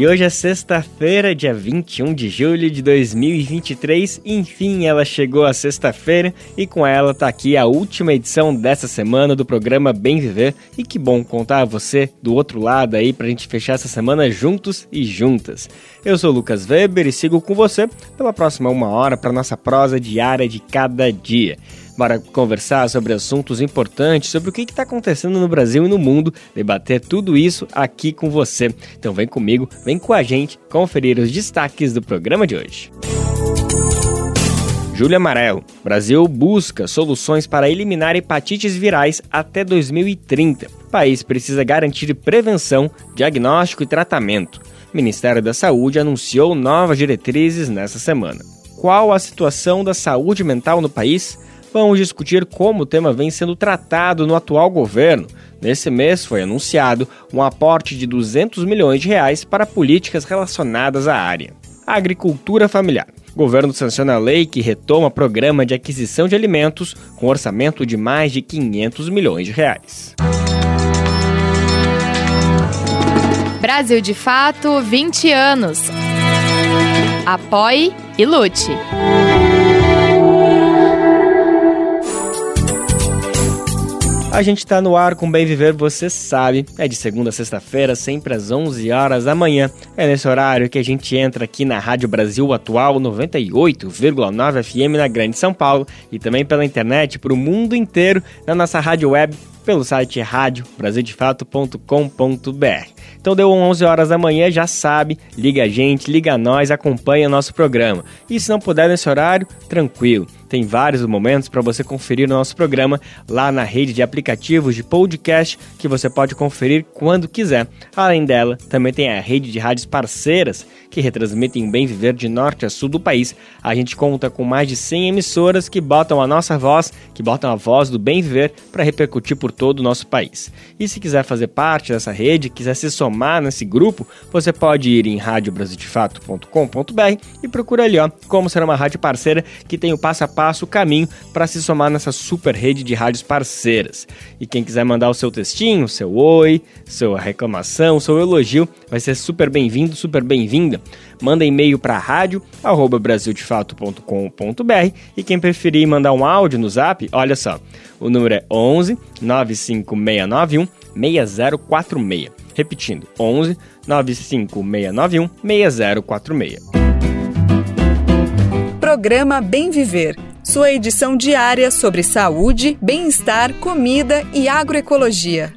E hoje é sexta-feira, dia 21 de julho de 2023. Enfim, ela chegou a sexta-feira e com ela tá aqui a última edição dessa semana do programa Bem Viver. E que bom contar a você do outro lado aí pra gente fechar essa semana juntos e juntas. Eu sou Lucas Weber e sigo com você pela próxima uma hora para nossa prosa diária de cada dia para conversar sobre assuntos importantes, sobre o que está acontecendo no Brasil e no mundo, debater tudo isso aqui com você. Então vem comigo, vem com a gente conferir os destaques do programa de hoje. Júlia Amarelo. Brasil busca soluções para eliminar hepatites virais até 2030. O país precisa garantir prevenção, diagnóstico e tratamento. O Ministério da Saúde anunciou novas diretrizes nessa semana. Qual a situação da saúde mental no país? Vamos discutir como o tema vem sendo tratado no atual governo. Nesse mês foi anunciado um aporte de 200 milhões de reais para políticas relacionadas à área. A agricultura familiar. O governo sanciona a lei que retoma programa de aquisição de alimentos com orçamento de mais de 500 milhões de reais. Brasil de Fato, 20 anos. Apoie e lute. A gente tá no ar com Bem Viver, você sabe. É de segunda a sexta-feira, sempre às 11 horas da manhã. É nesse horário que a gente entra aqui na Rádio Brasil Atual 98,9 FM na Grande São Paulo e também pela internet para o mundo inteiro na nossa rádio web pelo site radiobrasildefato.com.br. Então deu 11 horas da manhã, já sabe, liga a gente, liga a nós, acompanha nosso programa. E se não puder nesse horário, tranquilo. Tem vários momentos para você conferir o nosso programa lá na rede de aplicativos de podcast que você pode conferir quando quiser. Além dela, também tem a rede de rádios parceiras que retransmitem o bem viver de norte a sul do país. A gente conta com mais de 100 emissoras que botam a nossa voz, que botam a voz do bem viver para repercutir por todo o nosso país. E se quiser fazer parte dessa rede, quiser se somar nesse grupo, você pode ir em radiobrasildefato.com.br e procura ali, ó, como ser uma rádio parceira que tem o passo a passo, o caminho para se somar nessa super rede de rádios parceiras. E quem quiser mandar o seu textinho, seu oi, sua reclamação, seu elogio, vai ser super bem-vindo, super bem-vinda manda e-mail para rádio@brasildefato.com.br e quem preferir mandar um áudio no Zap, olha só, o número é 11 95691 6046. Repetindo, 11 95691 6046. Programa Bem Viver. Sua edição diária sobre saúde, bem-estar, comida e agroecologia.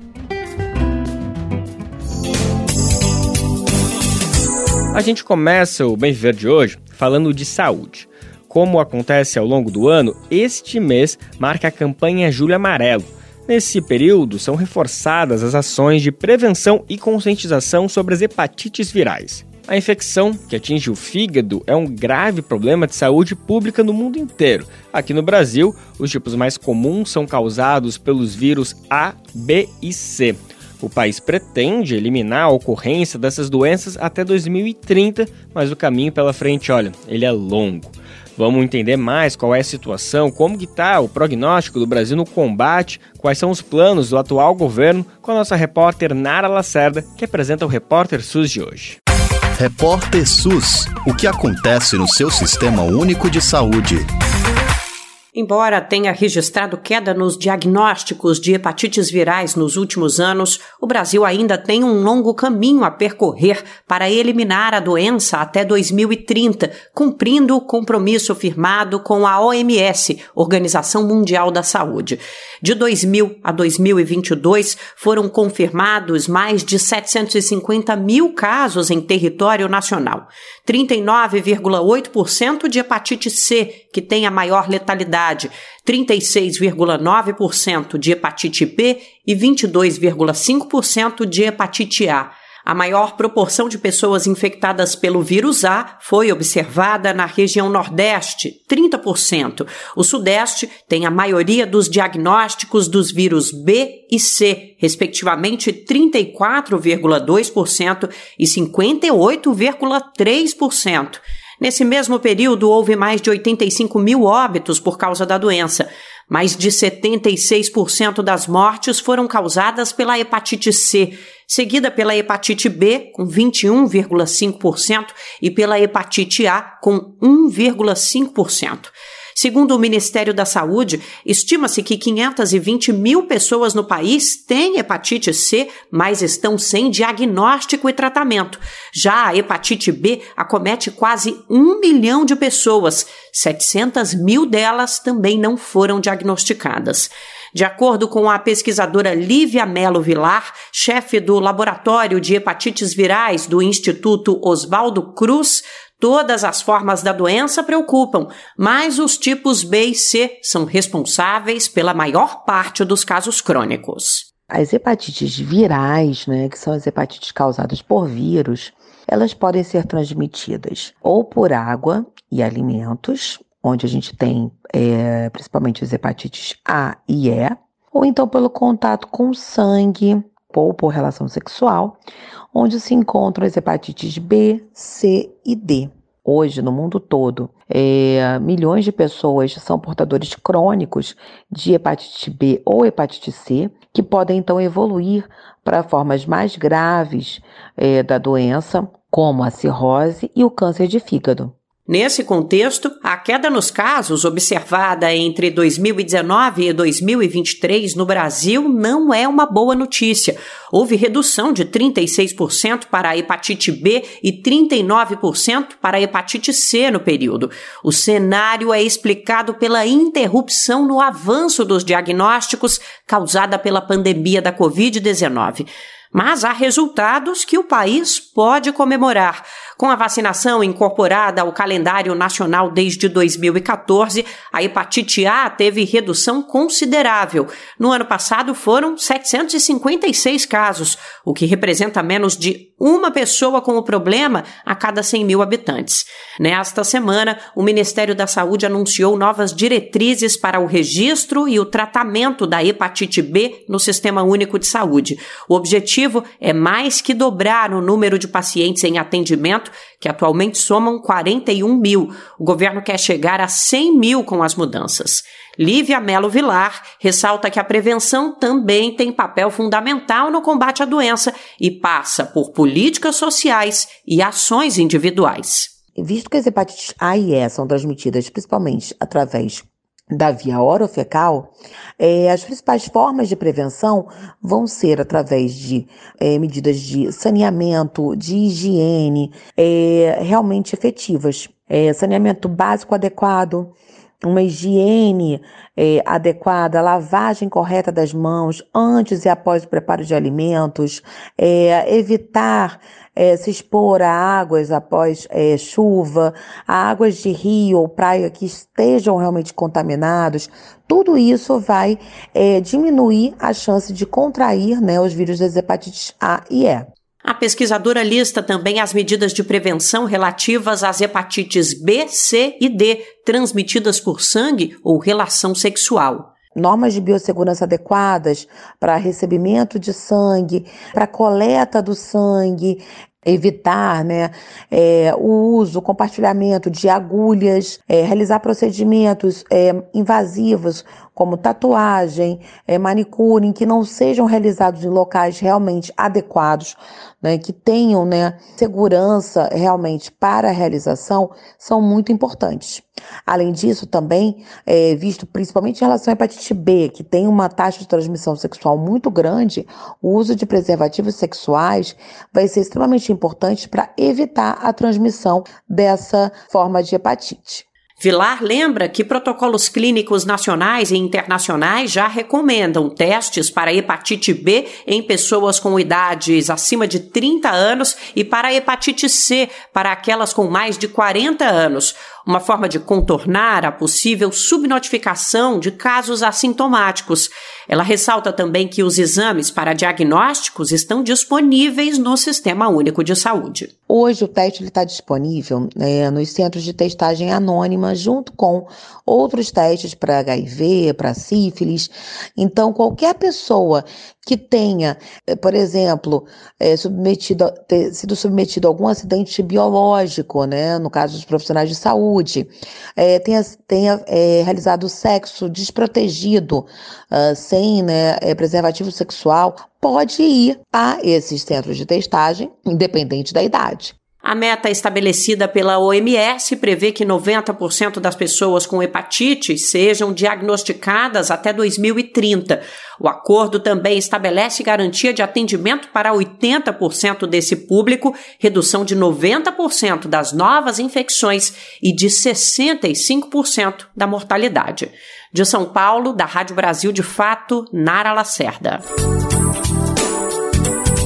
A gente começa o Bem Viver de hoje falando de saúde. Como acontece ao longo do ano, este mês marca a campanha Julho Amarelo. Nesse período, são reforçadas as ações de prevenção e conscientização sobre as hepatites virais. A infecção, que atinge o fígado, é um grave problema de saúde pública no mundo inteiro. Aqui no Brasil, os tipos mais comuns são causados pelos vírus A, B e C. O país pretende eliminar a ocorrência dessas doenças até 2030, mas o caminho pela frente, olha, ele é longo. Vamos entender mais qual é a situação, como está o prognóstico do Brasil no combate, quais são os planos do atual governo, com a nossa repórter Nara Lacerda, que apresenta o Repórter SUS de hoje. Repórter SUS. O que acontece no seu sistema único de saúde? Embora tenha registrado queda nos diagnósticos de hepatites virais nos últimos anos, o Brasil ainda tem um longo caminho a percorrer para eliminar a doença até 2030, cumprindo o compromisso firmado com a OMS, Organização Mundial da Saúde. De 2000 a 2022, foram confirmados mais de 750 mil casos em território nacional. 39,8% de hepatite C, que tem a maior letalidade, 36,9% de hepatite B e 22,5% de hepatite A. A maior proporção de pessoas infectadas pelo vírus A foi observada na região Nordeste, 30%. O Sudeste tem a maioria dos diagnósticos dos vírus B e C, respectivamente 34,2% e 58,3%. Nesse mesmo período, houve mais de 85 mil óbitos por causa da doença. Mais de 76% das mortes foram causadas pela hepatite C, seguida pela hepatite B, com 21,5%, e pela hepatite A, com 1,5%. Segundo o Ministério da Saúde, estima-se que 520 mil pessoas no país têm hepatite C, mas estão sem diagnóstico e tratamento. Já a hepatite B acomete quase um milhão de pessoas. 700 mil delas também não foram diagnosticadas. De acordo com a pesquisadora Lívia Melo Vilar, chefe do Laboratório de Hepatites Virais do Instituto Oswaldo Cruz, Todas as formas da doença preocupam, mas os tipos B e C são responsáveis pela maior parte dos casos crônicos. As hepatites virais, né, que são as hepatites causadas por vírus, elas podem ser transmitidas ou por água e alimentos, onde a gente tem é, principalmente as hepatites A e E, ou então pelo contato com sangue ou por relação sexual, onde se encontram as hepatites B, C e D. Hoje, no mundo todo, é, milhões de pessoas são portadores crônicos de hepatite B ou hepatite C, que podem então evoluir para formas mais graves é, da doença, como a cirrose e o câncer de fígado. Nesse contexto, a queda nos casos observada entre 2019 e 2023 no Brasil não é uma boa notícia. Houve redução de 36% para a hepatite B e 39% para a hepatite C no período. O cenário é explicado pela interrupção no avanço dos diagnósticos causada pela pandemia da Covid-19. Mas há resultados que o país pode comemorar. Com a vacinação incorporada ao calendário nacional desde 2014, a hepatite A teve redução considerável. No ano passado foram 756 casos, o que representa menos de uma pessoa com o problema a cada 100 mil habitantes. Nesta semana, o Ministério da Saúde anunciou novas diretrizes para o registro e o tratamento da hepatite B no Sistema Único de Saúde. O objetivo é mais que dobrar o número de pacientes em atendimento que atualmente somam 41 mil. O governo quer chegar a 100 mil com as mudanças. Lívia Melo Vilar ressalta que a prevenção também tem papel fundamental no combate à doença e passa por políticas sociais e ações individuais. Visto que as hepatites A e E são transmitidas principalmente através da via orofecal, é, as principais formas de prevenção vão ser através de é, medidas de saneamento, de higiene, é, realmente efetivas. Saneamento básico adequado, uma higiene é, adequada, lavagem correta das mãos antes e após o preparo de alimentos, é, evitar é, se expor a águas após chuva, a águas de rio ou praia que estejam realmente contaminados, tudo isso vai diminuir a chance de contrair né, os vírus das hepatites A e E. A pesquisadora lista também as medidas de prevenção relativas às hepatites B, C e D, transmitidas por sangue ou relação sexual. Normas de biossegurança adequadas para recebimento de sangue, para coleta do sangue, evitar né, é, o uso, compartilhamento de agulhas, é, realizar procedimentos é, invasivos como tatuagem, é, manicure, que não sejam realizados em locais realmente adequados, né, que tenham né, segurança realmente para a realização, são muito importantes. Além disso, também, é, visto principalmente em relação à hepatite B, que tem uma taxa de transmissão sexual muito grande, o uso de preservativos sexuais vai ser extremamente importante para evitar a transmissão dessa forma de hepatite. Vilar lembra que protocolos clínicos nacionais e internacionais já recomendam testes para hepatite B em pessoas com idades acima de 30 anos e para hepatite C para aquelas com mais de 40 anos. Uma forma de contornar a possível subnotificação de casos assintomáticos. Ela ressalta também que os exames para diagnósticos estão disponíveis no Sistema Único de Saúde. Hoje o teste está disponível né, nos centros de testagem anônima, junto com outros testes para HIV, para sífilis. Então, qualquer pessoa que tenha, eh, por exemplo, é, submetido, sido submetido a algum acidente biológico, né, no caso dos profissionais de saúde, é, tenha, tenha é, realizado sexo desprotegido, uh, sem né, preservativo sexual, pode ir a esses centros de testagem, independente da idade. A meta estabelecida pela OMS prevê que 90% das pessoas com hepatite sejam diagnosticadas até 2030. O acordo também estabelece garantia de atendimento para 80% desse público, redução de 90% das novas infecções e de 65% da mortalidade. De São Paulo, da Rádio Brasil de Fato, Nara Lacerda.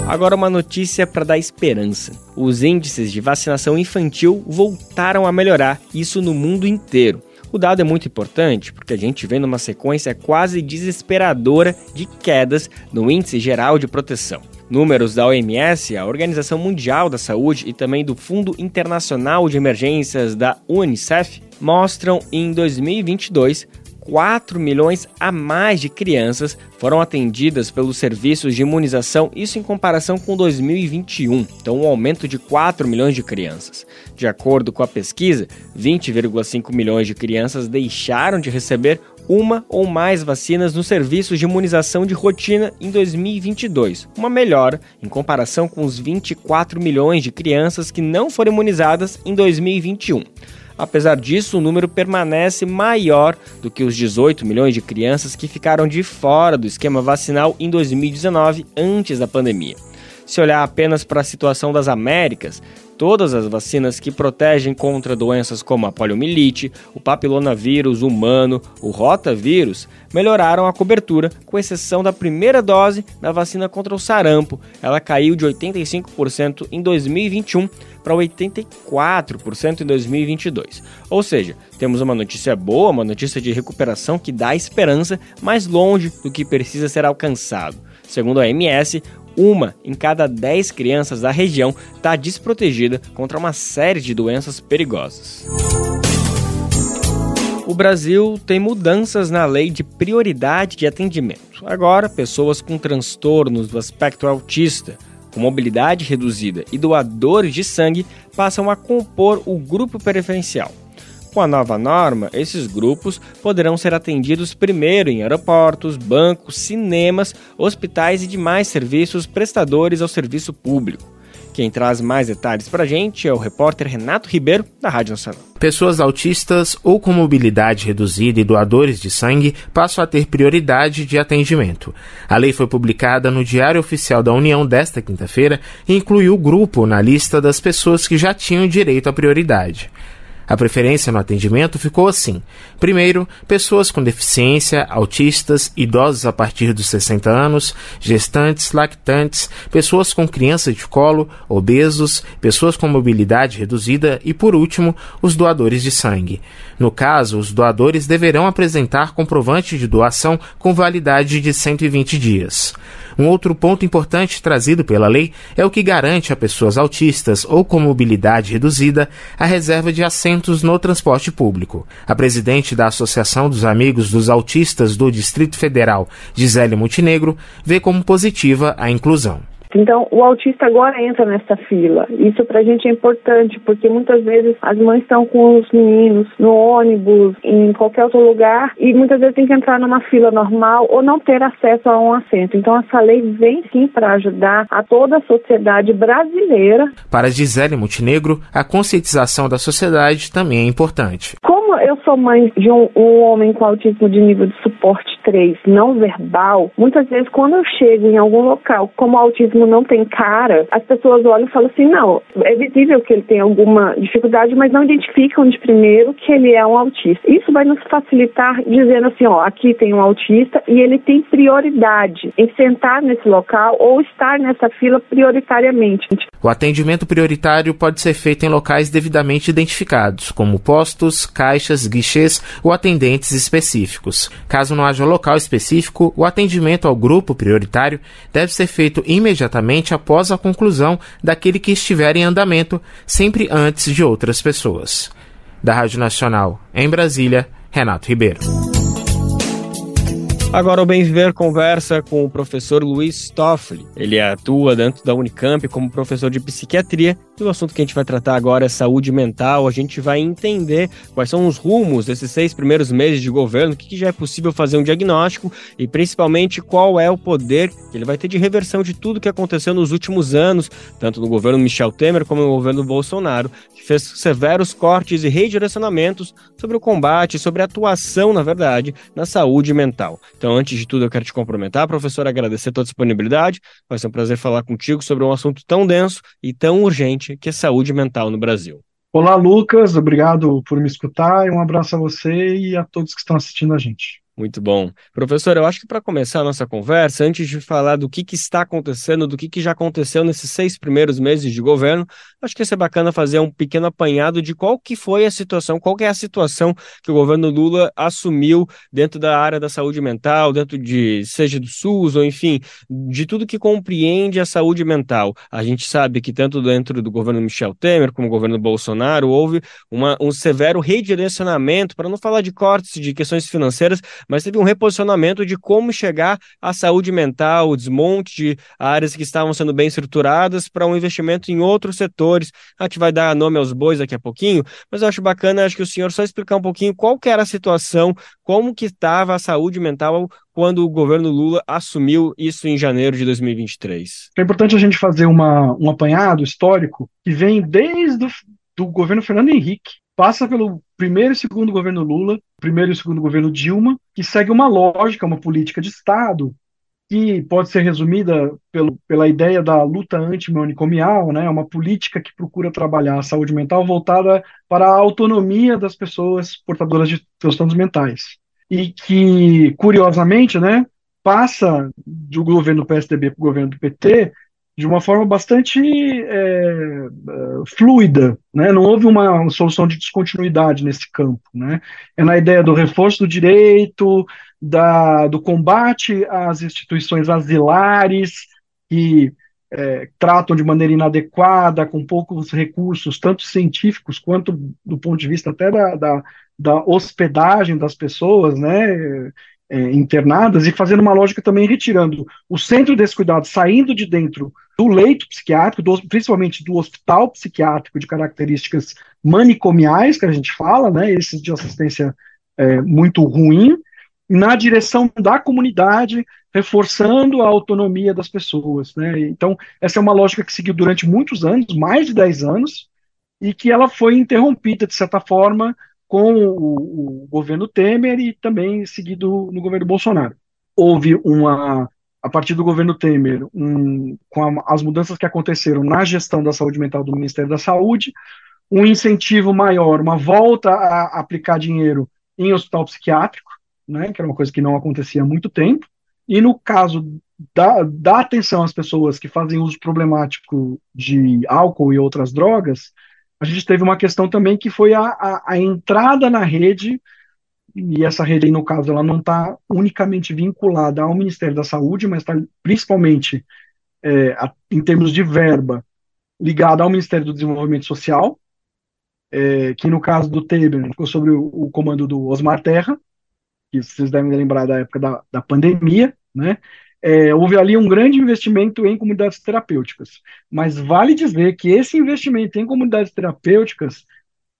Agora uma notícia para dar esperança. Os índices de vacinação infantil voltaram a melhorar, isso no mundo inteiro. O dado é muito importante porque a gente vê numa sequência quase desesperadora de quedas no índice geral de proteção. Números da OMS, a Organização Mundial da Saúde e também do Fundo Internacional de Emergências da UNICEF mostram em 2022 4 milhões a mais de crianças foram atendidas pelos serviços de imunização, isso em comparação com 2021, então um aumento de 4 milhões de crianças. De acordo com a pesquisa, 20,5 milhões de crianças deixaram de receber uma ou mais vacinas nos serviços de imunização de rotina em 2022, uma melhora em comparação com os 24 milhões de crianças que não foram imunizadas em 2021. Apesar disso, o número permanece maior do que os 18 milhões de crianças que ficaram de fora do esquema vacinal em 2019, antes da pandemia. Se olhar apenas para a situação das Américas, todas as vacinas que protegem contra doenças como a poliomielite, o papilonavírus humano, o rotavírus, melhoraram a cobertura, com exceção da primeira dose da vacina contra o sarampo. Ela caiu de 85% em 2021 para 84% em 2022. Ou seja, temos uma notícia boa, uma notícia de recuperação que dá esperança, mais longe do que precisa ser alcançado. Segundo a OMS, uma em cada 10 crianças da região está desprotegida contra uma série de doenças perigosas. O Brasil tem mudanças na lei de prioridade de atendimento. Agora, pessoas com transtornos do aspecto autista com mobilidade reduzida e doadores de sangue passam a compor o grupo preferencial. Com a nova norma, esses grupos poderão ser atendidos primeiro em aeroportos, bancos, cinemas, hospitais e demais serviços prestadores ao serviço público. Quem traz mais detalhes para a gente é o repórter Renato Ribeiro, da Rádio Nacional. Pessoas autistas ou com mobilidade reduzida e doadores de sangue passam a ter prioridade de atendimento. A lei foi publicada no Diário Oficial da União desta quinta-feira e incluiu o grupo na lista das pessoas que já tinham direito à prioridade. A preferência no atendimento ficou assim: primeiro, pessoas com deficiência, autistas, idosos a partir dos 60 anos, gestantes, lactantes, pessoas com crianças de colo, obesos, pessoas com mobilidade reduzida e, por último, os doadores de sangue. No caso, os doadores deverão apresentar comprovante de doação com validade de 120 dias. Um outro ponto importante trazido pela lei é o que garante a pessoas autistas ou com mobilidade reduzida a reserva de assentos no transporte público. A presidente da Associação dos Amigos dos Autistas do Distrito Federal, Gisele Montenegro, vê como positiva a inclusão. Então, o autista agora entra nessa fila. Isso para a gente é importante, porque muitas vezes as mães estão com os meninos no ônibus, em qualquer outro lugar, e muitas vezes tem que entrar numa fila normal ou não ter acesso a um assento. Então, essa lei vem sim para ajudar a toda a sociedade brasileira. Para Gisele Montenegro, a conscientização da sociedade também é importante. Eu sou mãe de um, um homem com autismo de nível de suporte três não verbal, muitas vezes quando eu chego em algum local, como o autismo não tem cara, as pessoas olham e falam assim, não, é visível que ele tem alguma dificuldade, mas não identificam de primeiro que ele é um autista. Isso vai nos facilitar dizendo assim, ó, aqui tem um autista e ele tem prioridade em sentar nesse local ou estar nessa fila prioritariamente. O atendimento prioritário pode ser feito em locais devidamente identificados, como postos, caixas, guichês ou atendentes específicos. Caso não haja local específico, o atendimento ao grupo prioritário deve ser feito imediatamente após a conclusão daquele que estiver em andamento, sempre antes de outras pessoas. Da Rádio Nacional, em Brasília, Renato Ribeiro. Agora o Bem Viver conversa com o professor Luiz Toffoli. Ele atua dentro da Unicamp como professor de psiquiatria e o assunto que a gente vai tratar agora é saúde mental. A gente vai entender quais são os rumos desses seis primeiros meses de governo, o que, que já é possível fazer um diagnóstico e principalmente qual é o poder que ele vai ter de reversão de tudo que aconteceu nos últimos anos, tanto no governo Michel Temer como no governo Bolsonaro, fez severos cortes e redirecionamentos sobre o combate, sobre a atuação, na verdade, na saúde mental. Então, antes de tudo, eu quero te cumprimentar, professor, agradecer a tua disponibilidade. Vai ser um prazer falar contigo sobre um assunto tão denso e tão urgente que é saúde mental no Brasil. Olá, Lucas, obrigado por me escutar um abraço a você e a todos que estão assistindo a gente. Muito bom. Professor, eu acho que para começar a nossa conversa, antes de falar do que, que está acontecendo, do que, que já aconteceu nesses seis primeiros meses de governo, acho que ia ser bacana fazer um pequeno apanhado de qual que foi a situação, qual que é a situação que o governo Lula assumiu dentro da área da saúde mental, dentro de, seja do SUS, ou enfim, de tudo que compreende a saúde mental. A gente sabe que tanto dentro do governo Michel Temer, como o governo Bolsonaro, houve uma, um severo redirecionamento, para não falar de cortes de questões financeiras, mas teve um reposicionamento de como chegar à saúde mental, o desmonte de áreas que estavam sendo bem estruturadas para um investimento em outros setores. A gente vai dar nome aos bois daqui a pouquinho, mas eu acho bacana, acho que o senhor só explicar um pouquinho qual era a situação, como que estava a saúde mental quando o governo Lula assumiu isso em janeiro de 2023. É importante a gente fazer uma, um apanhado histórico que vem desde o do governo Fernando Henrique, passa pelo primeiro e segundo governo Lula, primeiro e segundo governo Dilma, que segue uma lógica, uma política de Estado, que pode ser resumida pelo, pela ideia da luta antimanicomial, né, uma política que procura trabalhar a saúde mental voltada para a autonomia das pessoas portadoras de transtornos mentais. E que, curiosamente, né, passa do governo PSDB para o governo do PT de uma forma bastante é, fluida, né? não houve uma solução de descontinuidade nesse campo. Né? É na ideia do reforço do direito, da, do combate às instituições asilares, que é, tratam de maneira inadequada, com poucos recursos, tanto científicos quanto do ponto de vista até da, da, da hospedagem das pessoas, né? É, internadas e fazendo uma lógica também retirando o centro desse cuidado, saindo de dentro do leito psiquiátrico, do, principalmente do hospital psiquiátrico de características manicomiais, que a gente fala, né, esses de assistência é, muito ruim, na direção da comunidade, reforçando a autonomia das pessoas. Né? Então, essa é uma lógica que seguiu durante muitos anos, mais de 10 anos, e que ela foi interrompida, de certa forma, com o, o governo Temer e também seguido no governo Bolsonaro. Houve uma, a partir do governo Temer, um, com a, as mudanças que aconteceram na gestão da saúde mental do Ministério da Saúde, um incentivo maior, uma volta a aplicar dinheiro em hospital psiquiátrico, né, que era uma coisa que não acontecia há muito tempo, e no caso da, da atenção às pessoas que fazem uso problemático de álcool e outras drogas, a gente teve uma questão também que foi a, a, a entrada na rede, e essa rede aí, no caso, ela não está unicamente vinculada ao Ministério da Saúde, mas está principalmente, é, a, em termos de verba, ligada ao Ministério do Desenvolvimento Social, é, que no caso do Temer ficou sob o, o, comando do Osmar Terra, que vocês devem lembrar da época da, da pandemia, né? É, houve ali um grande investimento em comunidades terapêuticas. Mas vale dizer que esse investimento em comunidades terapêuticas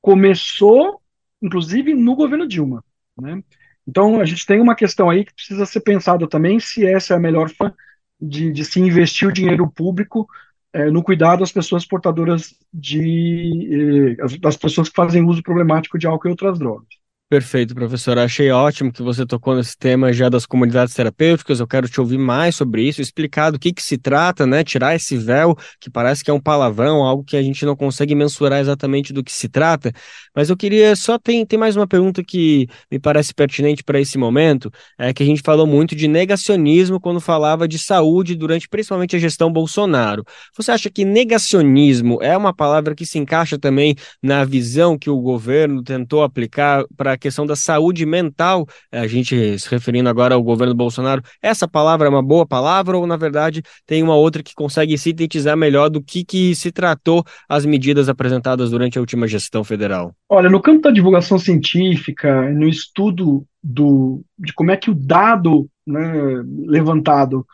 começou, inclusive, no governo Dilma. Né? Então, a gente tem uma questão aí que precisa ser pensada também se essa é a melhor forma de, de se investir o dinheiro público é, no cuidado das pessoas portadoras de. Eh, das pessoas que fazem uso problemático de álcool e outras drogas. Perfeito, professor. Achei ótimo que você tocou nesse tema já das comunidades terapêuticas. Eu quero te ouvir mais sobre isso, explicar do que, que se trata, né? Tirar esse véu que parece que é um palavrão, algo que a gente não consegue mensurar exatamente do que se trata. Mas eu queria só tem, tem mais uma pergunta que me parece pertinente para esse momento, é que a gente falou muito de negacionismo quando falava de saúde durante principalmente a gestão Bolsonaro. Você acha que negacionismo é uma palavra que se encaixa também na visão que o governo tentou aplicar para a questão da saúde mental, a gente se referindo agora ao governo Bolsonaro, essa palavra é uma boa palavra ou, na verdade, tem uma outra que consegue sintetizar melhor do que, que se tratou as medidas apresentadas durante a última gestão federal? Olha, no campo da divulgação científica, no estudo do, de como é que o dado né, levantado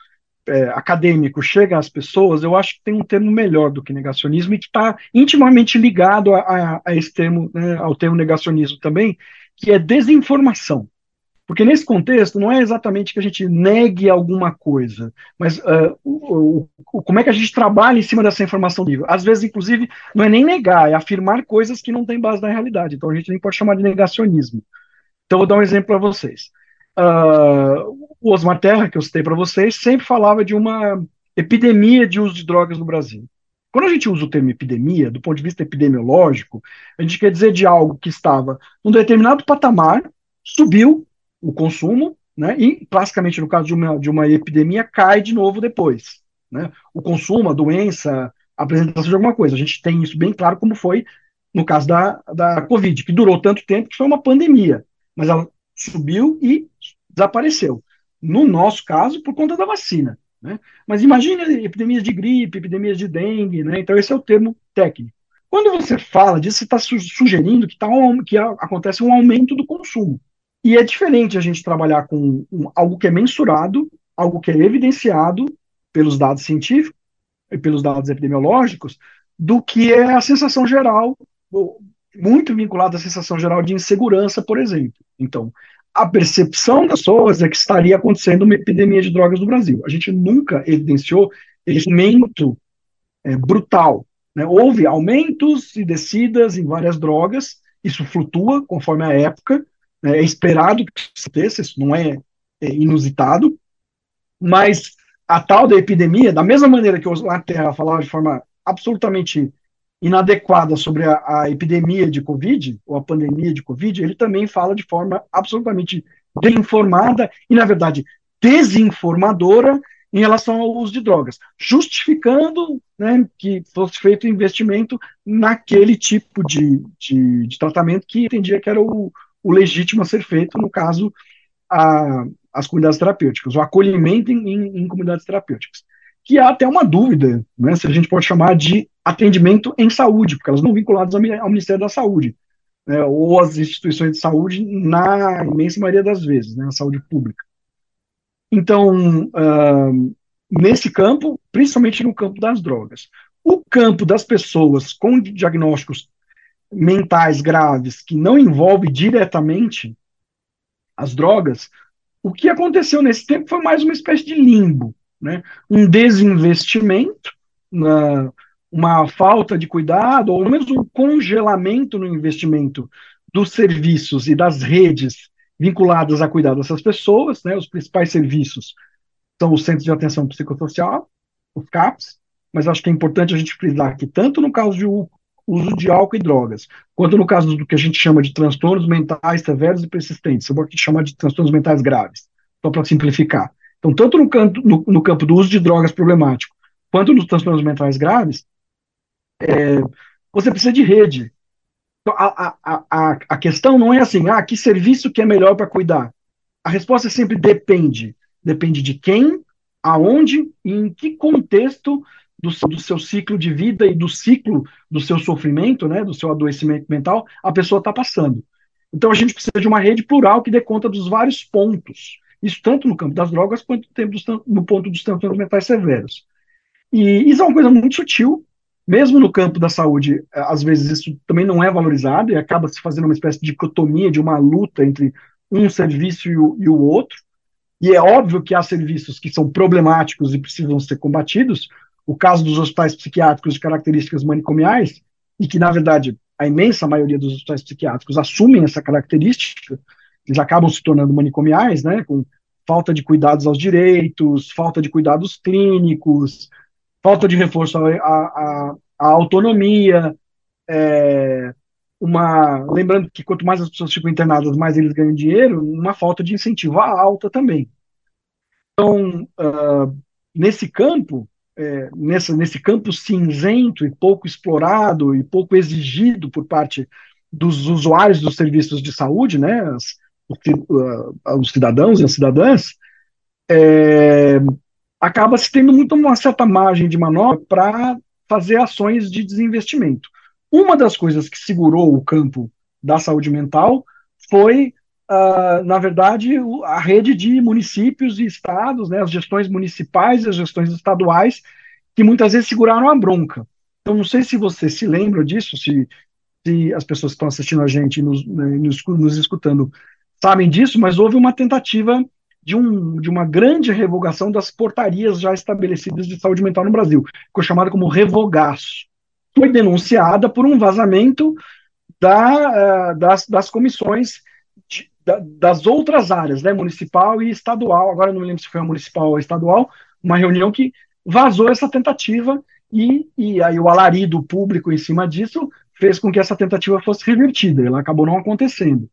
é, acadêmico chega às pessoas, eu acho que tem um termo melhor do que negacionismo e que está intimamente ligado a, a, a esse termo, né, ao termo negacionismo também, que é desinformação. Porque nesse contexto não é exatamente que a gente negue alguma coisa, mas uh, o, o, como é que a gente trabalha em cima dessa informação livre. Às vezes, inclusive, não é nem negar, é afirmar coisas que não têm base na realidade. Então a gente nem pode chamar de negacionismo. Então vou dar um exemplo para vocês. Uh, o Osmar Terra, que eu citei para vocês, sempre falava de uma epidemia de uso de drogas no Brasil. Quando a gente usa o termo epidemia, do ponto de vista epidemiológico, a gente quer dizer de algo que estava num determinado patamar, subiu o consumo, né, e, classicamente, no caso de uma, de uma epidemia, cai de novo depois. Né? O consumo, a doença, a apresentação de alguma coisa. A gente tem isso bem claro, como foi no caso da, da Covid, que durou tanto tempo que foi uma pandemia, mas ela subiu e desapareceu. No nosso caso, por conta da vacina. Né? Mas imagine epidemias de gripe, epidemias de dengue, né? então esse é o termo técnico. Quando você fala disso, você está su sugerindo que, tá um, que acontece um aumento do consumo. E é diferente a gente trabalhar com um, algo que é mensurado, algo que é evidenciado pelos dados científicos e pelos dados epidemiológicos, do que é a sensação geral, muito vinculada à sensação geral de insegurança, por exemplo. Então, a percepção das pessoas é que estaria acontecendo uma epidemia de drogas no Brasil. A gente nunca evidenciou esse aumento é, brutal. Né? Houve aumentos e descidas em várias drogas, isso flutua conforme a época, né? é esperado que isso aconteça, isso não é, é, inusitado, mas a tal da epidemia, da mesma maneira que o Terra falava de forma absolutamente inadequada sobre a, a, epidemia de Covid, ou a pandemia de Covid, ele também fala de forma absolutamente bem informada e, na verdade, desinformadora em relação ao uso de drogas, justificando né, que fosse feito investimento naquele tipo de, de, de tratamento que entendia que era o, o, legítimo a ser feito, no caso, a, as comunidades terapêuticas, o acolhimento em, em, em comunidades terapêuticas. Que há até uma dúvida né, se a gente pode chamar de atendimento em saúde, porque elas não vinculadas ao Ministério da Saúde, né, ou às instituições de saúde, na imensa maioria das vezes, né, a saúde pública. Então, uh, nesse campo, principalmente no campo das drogas. O campo das pessoas com diagnósticos mentais graves, que não envolve diretamente as drogas, o que aconteceu nesse tempo foi mais uma espécie de limbo né? um desinvestimento, uma falta de cuidado, ou mesmo um congelamento no investimento dos serviços e das redes vinculadas a cuidar dessas pessoas, né? os principais serviços são os centros de atenção psicossocial, os CAPs, mas acho que é importante a gente frisar que tanto no caso de uso de álcool e drogas, quanto no caso do que a gente chama de transtornos mentais severos e persistentes, eu vou aqui chamar de transtornos mentais graves, só para simplificar. Então, tanto no, canto, no, no campo do uso de drogas problemático, quanto nos transtornos mentais graves, é, você precisa de rede. Então, a, a, a, a questão não é assim, ah, que serviço que é melhor para cuidar. A resposta sempre depende. Depende de quem, aonde e em que contexto do, do, seu ciclo de vida e do ciclo do seu sofrimento, né, do seu adoecimento mental, a pessoa está passando. Então a gente precisa de uma rede plural que dê conta dos vários pontos isso tanto no campo das drogas quanto no ponto dos transtornos mentais severos. E isso é uma coisa muito sutil, mesmo no campo da saúde, às vezes isso também não é valorizado e acaba se fazendo uma espécie de dicotomia, de uma luta entre um serviço e o, e o outro. E é óbvio que há serviços que são problemáticos e precisam ser combatidos. O caso dos hospitais psiquiátricos de características manicomiais, e que, na verdade, a imensa maioria dos hospitais psiquiátricos assumem essa característica, eles acabam se tornando manicomiais, né, com falta de cuidados aos direitos, falta de cuidados clínicos, falta de reforço à, à, à autonomia, é, uma, lembrando que quanto mais as pessoas ficam internadas, mais eles ganham dinheiro, uma falta de incentivo à alta também. Então, uh, nesse campo, é, nessa, nesse campo cinzento e pouco explorado e pouco exigido por parte dos usuários dos serviços de saúde, né, as, os, uh, os cidadãos e as cidadãs, é, acaba se tendo muito uma certa margem de manobra para fazer ações de desinvestimento. Uma das coisas que segurou o campo da saúde mental foi, uh, na verdade, a rede de municípios e estados, né, as gestões municipais e as gestões estaduais, que muitas vezes seguraram a bronca. Então, não sei se você se lembra disso, se, se as pessoas que estão assistindo a gente, nos, nos, nos escutando, sabem disso, mas houve uma tentativa de, um, de uma grande revogação das portarias já estabelecidas de saúde mental no Brasil, ficou chamada como revogaço. Foi denunciada por um vazamento da, uh, das, das comissões de, da, das outras áreas, né, municipal e estadual, agora não me lembro se foi a municipal ou a estadual, uma reunião que vazou essa tentativa e, e aí o alarido público em cima disso fez com que essa tentativa fosse revertida, ela acabou não acontecendo.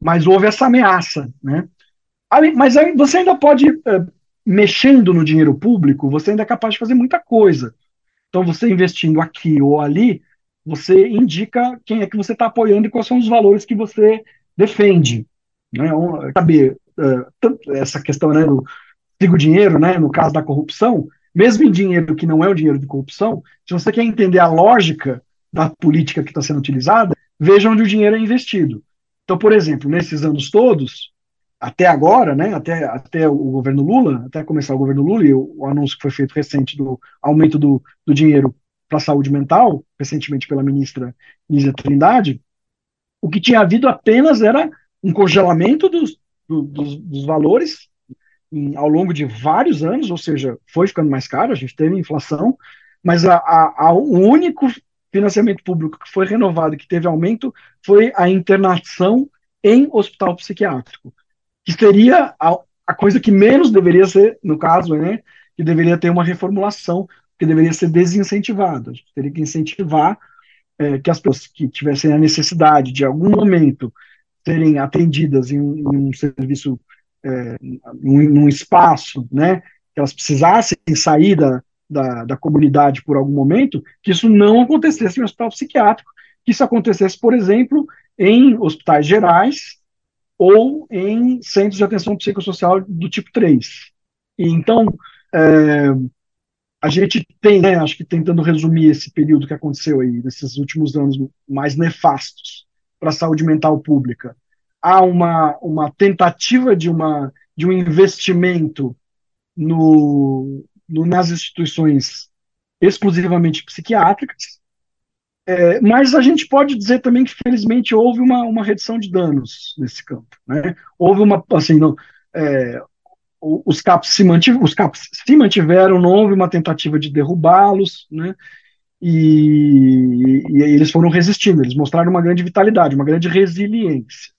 Mas houve essa ameaça, né? Mas você ainda pode, uh, mexendo no dinheiro público, você ainda é capaz de fazer muita coisa. Então, você investindo aqui ou ali, você indica quem é que você está apoiando e quais são os valores que você defende. Né? Saber uh, essa questão né, do dinheiro, né, no caso da corrupção, mesmo em dinheiro que não é o dinheiro de corrupção, se você quer entender a lógica da política que está sendo utilizada, veja onde o dinheiro é investido. Então, por exemplo, nesses anos todos, até agora, né, até, até o governo Lula, até começar o governo Lula e o, o anúncio que foi feito recente do aumento do, do dinheiro para a saúde mental, recentemente pela ministra Nízia Trindade, o que tinha havido apenas era um congelamento dos, do, dos, dos, valores em, ao longo de vários anos, ou seja, foi ficando mais caro, a gente teve inflação, mas a, a, a, o único financiamento público que foi renovado, que teve aumento, foi a internação em hospital psiquiátrico que seria a, a coisa que menos deveria ser, no caso, né, que deveria ter uma reformulação, que deveria ser desincentivado. A gente teria que incentivar é, que as pessoas que tivessem a necessidade de algum momento serem atendidas em um, em um serviço, é, num, num, espaço, né, que elas precisassem sair da, da, da, comunidade por algum momento, que isso não acontecesse em um hospital psiquiátrico, que isso acontecesse, por exemplo, em hospitais gerais, ou em centros de atenção psicossocial do tipo 3. E, então, é, a gente tem, né, acho que tentando resumir esse período que aconteceu aí, nesses últimos anos mais nefastos para a saúde mental pública, há uma, uma tentativa de, uma, de um investimento no, no, nas instituições exclusivamente psiquiátricas, é, mas a gente pode dizer também que, felizmente, houve uma, uma redução de danos nesse campo. Né? Houve uma, assim, não, é, os CAPs se, mantiv os CAPs se mantiveram, não houve uma tentativa de derrubá-los, né? E, e, eles foram resistindo, eles mostraram uma grande vitalidade, uma grande resiliência.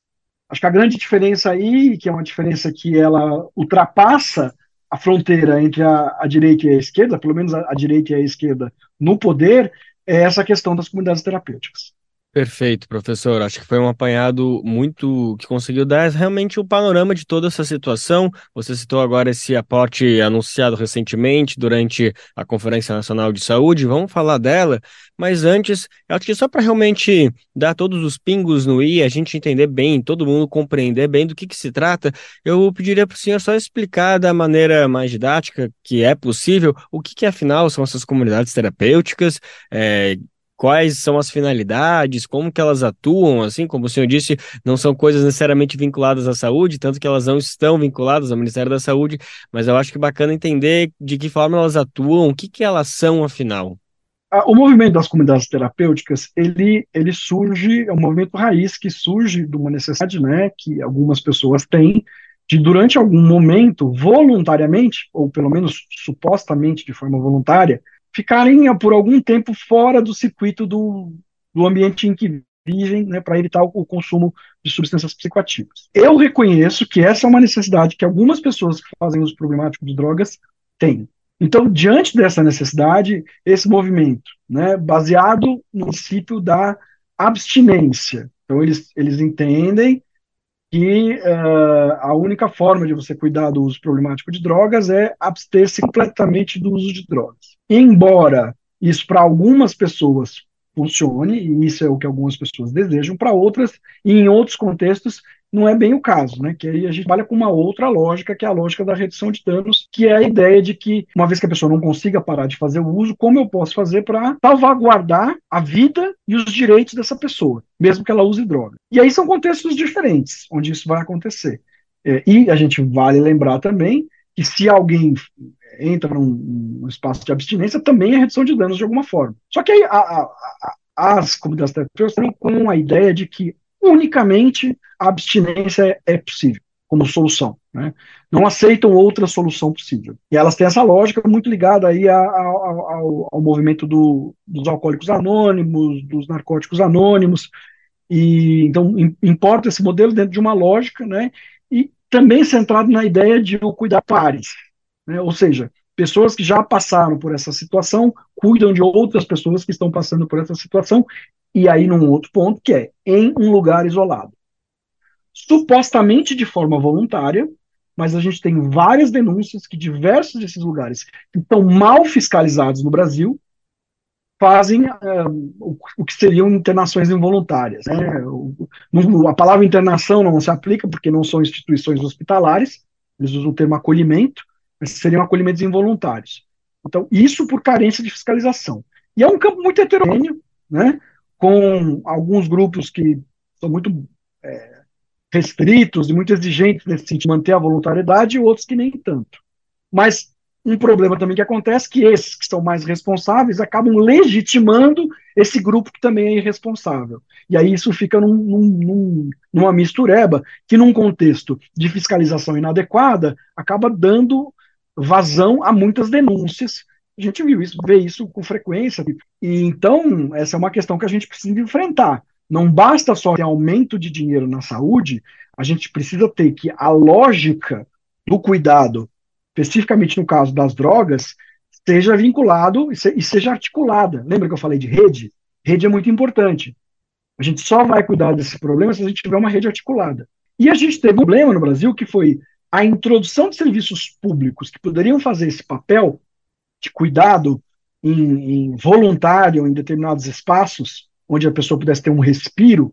Acho que a grande diferença aí, que é uma diferença que ela ultrapassa a fronteira entre a, a direita e a esquerda, pelo menos a, a direita e a esquerda no poder, é essa questão das comunidades terapêuticas. Perfeito, professor. Acho que foi um apanhado muito que conseguiu dar realmente o um panorama de toda essa situação. Você citou agora esse aporte anunciado recentemente durante a Conferência Nacional de Saúde. Vamos falar dela, mas antes, acho que só para realmente dar todos os pingos no i, a gente entender bem, todo mundo compreender bem do que, que se trata, eu pediria para o senhor só explicar da maneira mais didática que é possível o que, que afinal são essas comunidades terapêuticas. É, quais são as finalidades, como que elas atuam, assim, como o senhor disse, não são coisas necessariamente vinculadas à saúde, tanto que elas não estão vinculadas ao Ministério da Saúde, mas eu acho que é bacana entender de que forma elas atuam, o que que elas são, afinal. O movimento das comunidades terapêuticas, ele, ele surge, é um movimento raiz que surge de uma necessidade, né, que algumas pessoas têm, de durante algum momento, voluntariamente, ou pelo menos supostamente de forma voluntária, ficarem por algum tempo fora do circuito do, do ambiente em que vivem, né, para evitar o, consumo de substâncias psicoativas. Eu reconheço que essa é uma necessidade que algumas pessoas que fazem uso problemático de drogas têm. Então, diante dessa necessidade, esse movimento, né, baseado no princípio da abstinência, então eles, eles entendem que uh, a única forma de você cuidar do uso problemático de drogas é abster-se completamente do uso de drogas. Embora isso para algumas pessoas funcione, e isso é o que algumas pessoas desejam, para outras, e em outros contextos, não é bem o caso, né? Que aí a gente trabalha com uma outra lógica, que é a lógica da redução de danos, que é a ideia de que, uma vez que a pessoa não consiga parar de fazer o uso, como eu posso fazer para salvaguardar a vida e os direitos dessa pessoa, mesmo que ela use droga. E aí são contextos diferentes onde isso vai acontecer. É, e a gente vale lembrar também que se alguém entra num, num, espaço de abstinência, também é redução de danos de alguma forma. Só que aí a, a, a, as comunidades terapêuticas estão com a ideia de que unicamente a abstinência é, possível como solução. Né? Não aceitam outra solução possível. E elas têm essa lógica muito ligada aí ao, ao, movimento do, dos alcoólicos anônimos, dos narcóticos anônimos. E então importa esse modelo dentro de uma lógica, né? E também centrado na ideia de cuidar pares, né? Ou seja, pessoas que já passaram por essa situação cuidam de outras pessoas que estão passando por essa situação e aí num outro ponto, que é em um lugar isolado. Supostamente de forma voluntária, mas a gente tem várias denúncias que diversos desses lugares que estão mal fiscalizados no Brasil fazem uh, o, o, que seriam internações involuntárias. Né? O, a palavra internação não se aplica porque não são instituições hospitalares, eles usam o termo acolhimento, seriam acolhimentos involuntários. Então, isso por carência de fiscalização. E é um campo muito heterogêneo, né? com alguns grupos que são muito é, restritos e muito exigentes nesse sentido, manter a voluntariedade, e outros que nem tanto. Mas um problema também que acontece é que esses que são mais responsáveis acabam legitimando esse grupo que também é irresponsável. E aí isso fica num, num, numa mistureba que, num contexto de fiscalização inadequada, acaba dando vazão a muitas denúncias a gente viu isso, vê isso com frequência. E então, essa é uma questão que a gente precisa enfrentar. Não basta só ter aumento de dinheiro na saúde, a gente precisa ter que a lógica do cuidado, especificamente no caso das drogas, seja vinculado e seja articulada. Lembra que eu falei de rede? Rede é muito importante. A gente só vai cuidar desse problema se a gente tiver uma rede articulada. E a gente teve um problema no Brasil que foi a introdução de serviços públicos que poderiam fazer esse papel de cuidado em, em voluntário em determinados espaços, onde a pessoa pudesse ter um respiro,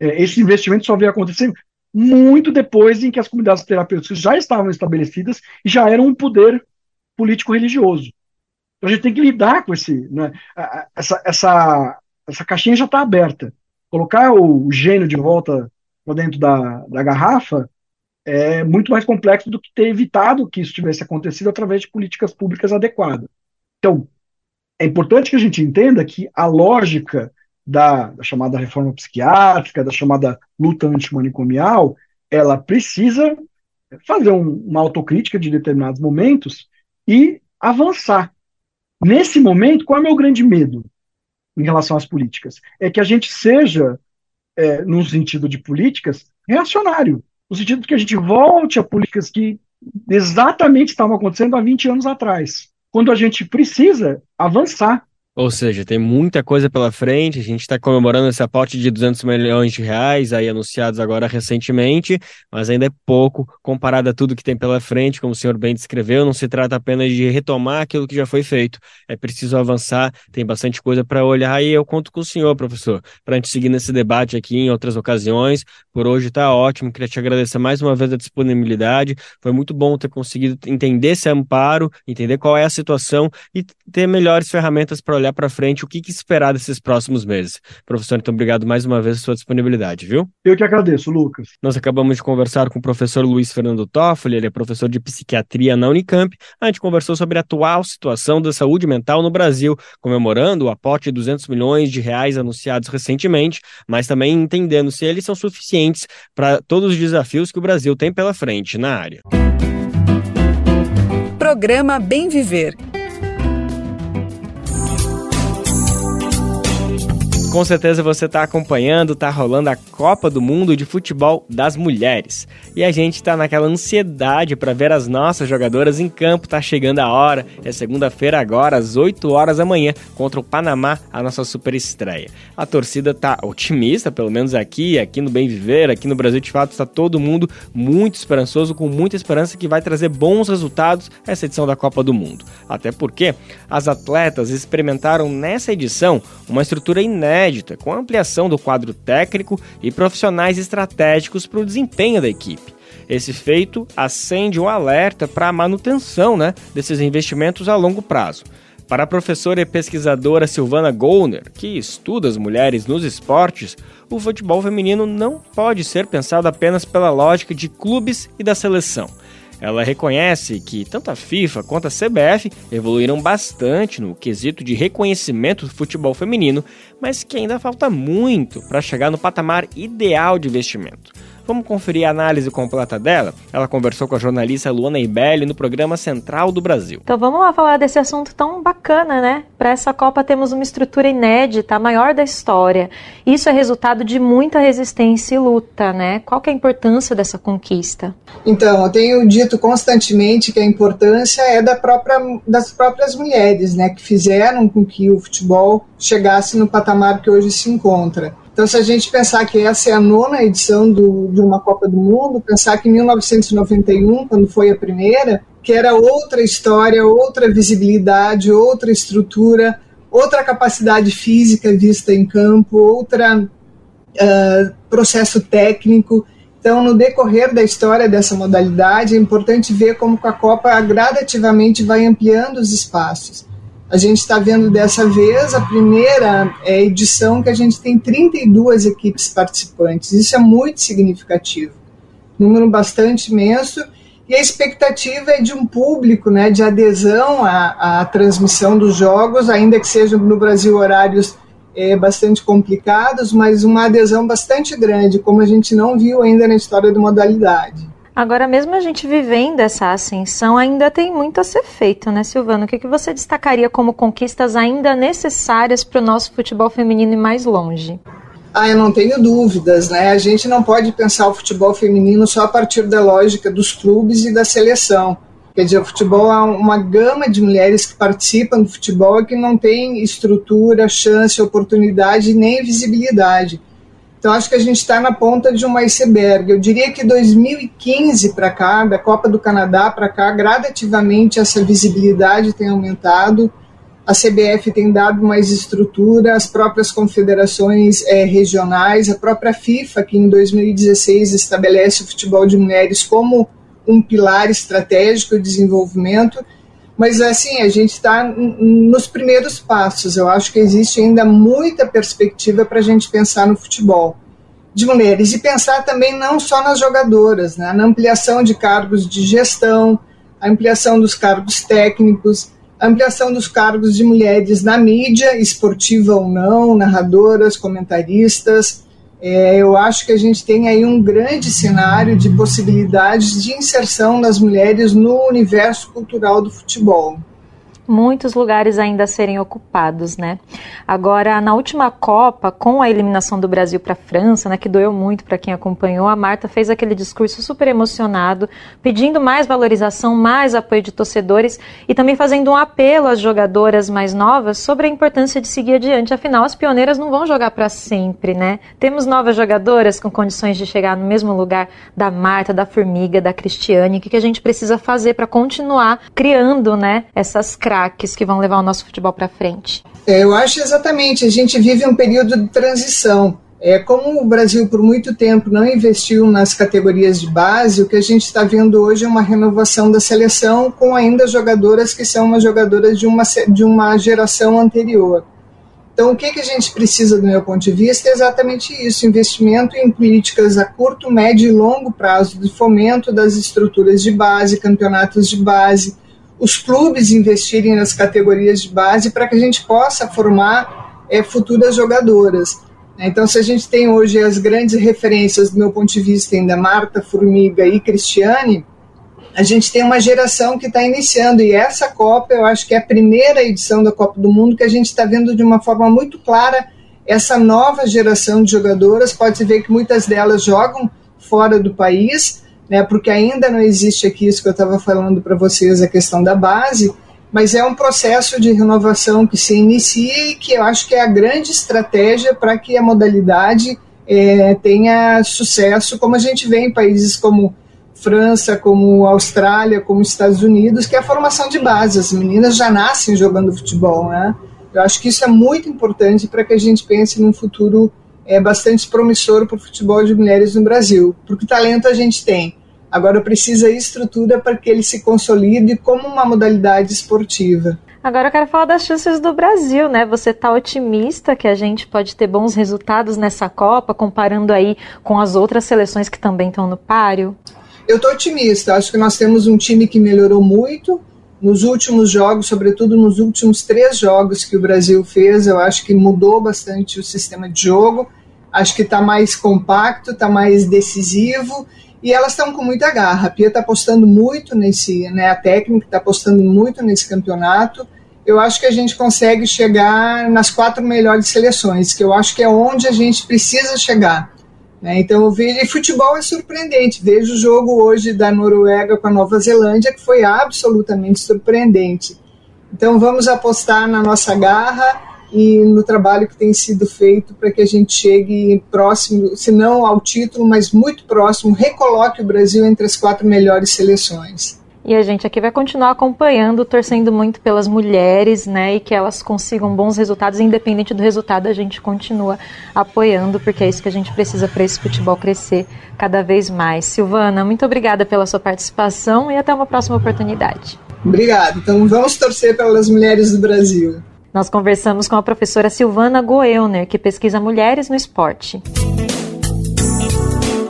é, esse investimento só veio acontecer muito depois em que as comunidades terapêuticas já estavam estabelecidas e já eram um poder político-religioso. Então a gente tem que lidar com esse. Né, essa, essa, essa caixinha já está aberta. Colocar o gênio de volta para dentro da, da garrafa é muito mais complexo do que ter evitado que isso tivesse acontecido através de políticas públicas adequadas. Então, é importante que a gente entenda que a lógica da, da chamada reforma psiquiátrica, da chamada luta antimanicomial, ela precisa fazer um, uma autocrítica de determinados momentos e avançar. Nesse momento, qual é o meu grande medo em relação às políticas? É que a gente seja, é, no sentido de políticas, reacionário no sentido de que a gente volte a políticas que exatamente estavam acontecendo há 20 anos atrás, quando a gente precisa avançar ou seja, tem muita coisa pela frente. A gente está comemorando esse aporte de 200 milhões de reais aí anunciados agora recentemente, mas ainda é pouco comparado a tudo que tem pela frente, como o senhor bem descreveu. Não se trata apenas de retomar aquilo que já foi feito. É preciso avançar. Tem bastante coisa para olhar e eu conto com o senhor, professor, para a gente seguir nesse debate aqui em outras ocasiões. Por hoje está ótimo. Queria te agradecer mais uma vez a disponibilidade. Foi muito bom ter conseguido entender esse amparo, entender qual é a situação e ter melhores ferramentas para olhar para frente o que, que, esperar desses próximos meses. Professor, então obrigado mais uma vez pela sua disponibilidade, viu? Eu que agradeço, Lucas. Nós acabamos de conversar com o professor Luiz Fernando Toffoli, ele é professor de psiquiatria na Unicamp. A gente conversou sobre a atual situação da saúde mental no Brasil, comemorando o aporte de 200 milhões de reais anunciados recentemente, mas também entendendo se eles são suficientes para todos os desafios que o Brasil tem pela frente na área. Programa Bem Viver Com certeza você está acompanhando, está rolando a Copa do Mundo de Futebol das Mulheres. E a gente está naquela ansiedade para ver as nossas jogadoras em campo. Tá chegando a hora. É segunda-feira agora, às 8 horas da manhã, contra o Panamá, a nossa super estreia. A torcida tá otimista, pelo menos aqui, aqui no Bem Viver, aqui no Brasil de fato, está todo mundo muito esperançoso, com muita esperança que vai trazer bons resultados essa edição da Copa do Mundo. Até porque as atletas experimentaram nessa edição uma estrutura inédita inédita, com ampliação do quadro técnico e profissionais estratégicos para o desempenho da equipe. Esse feito acende um alerta para a manutenção né, desses investimentos a longo prazo. Para a professora e pesquisadora Silvana Goldner, que estuda as mulheres nos esportes, o futebol feminino não pode ser pensado apenas pela lógica de clubes e da seleção. Ela reconhece que tanto a FIFA quanto a CBF evoluíram bastante no quesito de reconhecimento do futebol feminino, mas que ainda falta muito para chegar no patamar ideal de investimento. Vamos conferir a análise completa dela? Ela conversou com a jornalista Luana Ibelli no programa Central do Brasil. Então vamos lá falar desse assunto tão bacana, né? Para essa Copa temos uma estrutura inédita, a maior da história. Isso é resultado de muita resistência e luta, né? Qual que é a importância dessa conquista? Então, eu tenho dito constantemente que a importância é da própria, das próprias mulheres, né? Que fizeram com que o futebol chegasse no patamar que hoje se encontra. Então, se a gente pensar que essa é a nona edição do, de uma Copa do Mundo, pensar que em 1991, quando foi a primeira, que era outra história, outra visibilidade, outra estrutura, outra capacidade física vista em campo, outra uh, processo técnico. Então, no decorrer da história dessa modalidade, é importante ver como a Copa gradativamente vai ampliando os espaços. A gente está vendo dessa vez a primeira é, edição que a gente tem 32 equipes participantes. Isso é muito significativo. Número bastante imenso. E a expectativa é de um público, né, de adesão à, à transmissão dos jogos, ainda que sejam no Brasil horários é, bastante complicados, mas uma adesão bastante grande, como a gente não viu ainda na história da modalidade. Agora, mesmo a gente vivendo essa ascensão, ainda tem muito a ser feito, né, Silvano? O que, que você destacaria como conquistas ainda necessárias para o nosso futebol feminino ir mais longe? Ah, eu não tenho dúvidas, né? A gente não pode pensar o futebol feminino só a partir da lógica dos clubes e da seleção. Quer dizer, o futebol é uma gama de mulheres que participam do futebol que não tem estrutura, chance, oportunidade nem visibilidade. Então acho que a gente está na ponta de um iceberg. Eu diria que 2015 para cá, da Copa do Canadá para cá, gradativamente essa visibilidade tem aumentado. A CBF tem dado mais estrutura, as próprias confederações é, regionais, a própria FIFA, que em 2016 estabelece o futebol de mulheres como um pilar estratégico de desenvolvimento. Mas assim, a gente está nos primeiros passos. Eu acho que existe ainda muita perspectiva para a gente pensar no futebol de mulheres e pensar também não só nas jogadoras, né, na ampliação de cargos de gestão, a ampliação dos cargos técnicos, a ampliação dos cargos de mulheres na mídia, esportiva ou não, narradoras, comentaristas, é, eu acho que a gente tem aí um grande cenário de possibilidades de inserção das mulheres no universo cultural do futebol muitos lugares ainda a serem ocupados, né? Agora, na última Copa, com a eliminação do Brasil para a França, né, que doeu muito para quem acompanhou, a Marta fez aquele discurso super emocionado, pedindo mais valorização, mais apoio de torcedores e também fazendo um apelo às jogadoras mais novas sobre a importância de seguir adiante. Afinal, as pioneiras não vão jogar para sempre, né? Temos novas jogadoras com condições de chegar no mesmo lugar da Marta, da Formiga, da Cristiane. O que, que a gente precisa fazer para continuar criando, né, essas craques craques que vão levar o nosso futebol para frente? É, eu acho exatamente. A gente vive um período de transição. É, como o Brasil por muito tempo não investiu nas categorias de base, o que a gente está vendo hoje é uma renovação da seleção com ainda jogadoras que são uma jogadoras de uma, de uma geração anterior. Então, o que, que a gente precisa, do meu ponto de vista, é exatamente isso: investimento em políticas a curto, médio e longo prazo de fomento das estruturas de base, campeonatos de base, os clubes investirem nas categorias de base para que a gente possa formar é, futuras jogadoras. Então, se a gente tem hoje as grandes referências, do meu ponto de vista, ainda Marta, Formiga e Cristiane, a gente tem uma geração que está iniciando. E essa Copa, eu acho que é a primeira edição da Copa do Mundo que a gente está vendo de uma forma muito clara essa nova geração de jogadoras, pode ver que muitas delas jogam fora do país, né, porque ainda não existe aqui isso que eu estava falando para vocês, a questão da base, mas é um processo de renovação que se inicia e que eu acho que é a grande estratégia para que a modalidade é, tenha sucesso, como a gente vê em países como França, como Austrália, como Estados Unidos, que é a formação de base. As meninas já nascem jogando futebol, né? Eu acho que isso é muito importante para que a gente pense num futuro é, bastante promissor para o futebol de mulheres no Brasil, porque talento a gente tem. Agora precisa estrutura para que ele se consolide como uma modalidade esportiva. Agora eu quero falar das chances do Brasil, né? Você está otimista que a gente pode ter bons resultados nessa Copa, comparando aí com as outras seleções que também estão no páreo? Eu estou otimista. Acho que nós temos um time que melhorou muito nos últimos jogos, sobretudo nos últimos três jogos que o Brasil fez. Eu acho que mudou bastante o sistema de jogo. Acho que está mais compacto, está mais decisivo e elas estão com muita garra. A Pia está apostando muito nesse, né, a técnica está apostando muito nesse campeonato. Eu acho que a gente consegue chegar nas quatro melhores seleções, que eu acho que é onde a gente precisa chegar. Né? Então vejo, e futebol é surpreendente. Vejo o jogo hoje da Noruega com a Nova Zelândia, que foi absolutamente surpreendente. Então vamos apostar na nossa garra e no trabalho que tem sido feito para que a gente chegue próximo, se não ao título, mas muito próximo, recoloque o Brasil entre as quatro melhores seleções. E a gente aqui vai continuar acompanhando, torcendo muito pelas mulheres, né, e que elas consigam bons resultados, independente do resultado, a gente continua apoiando, porque é isso que a gente precisa para esse futebol crescer cada vez mais. Silvana, muito obrigada pela sua participação e até uma próxima oportunidade. Obrigada. Então vamos torcer pelas mulheres do Brasil. Nós conversamos com a professora Silvana Goelner, que pesquisa mulheres no esporte.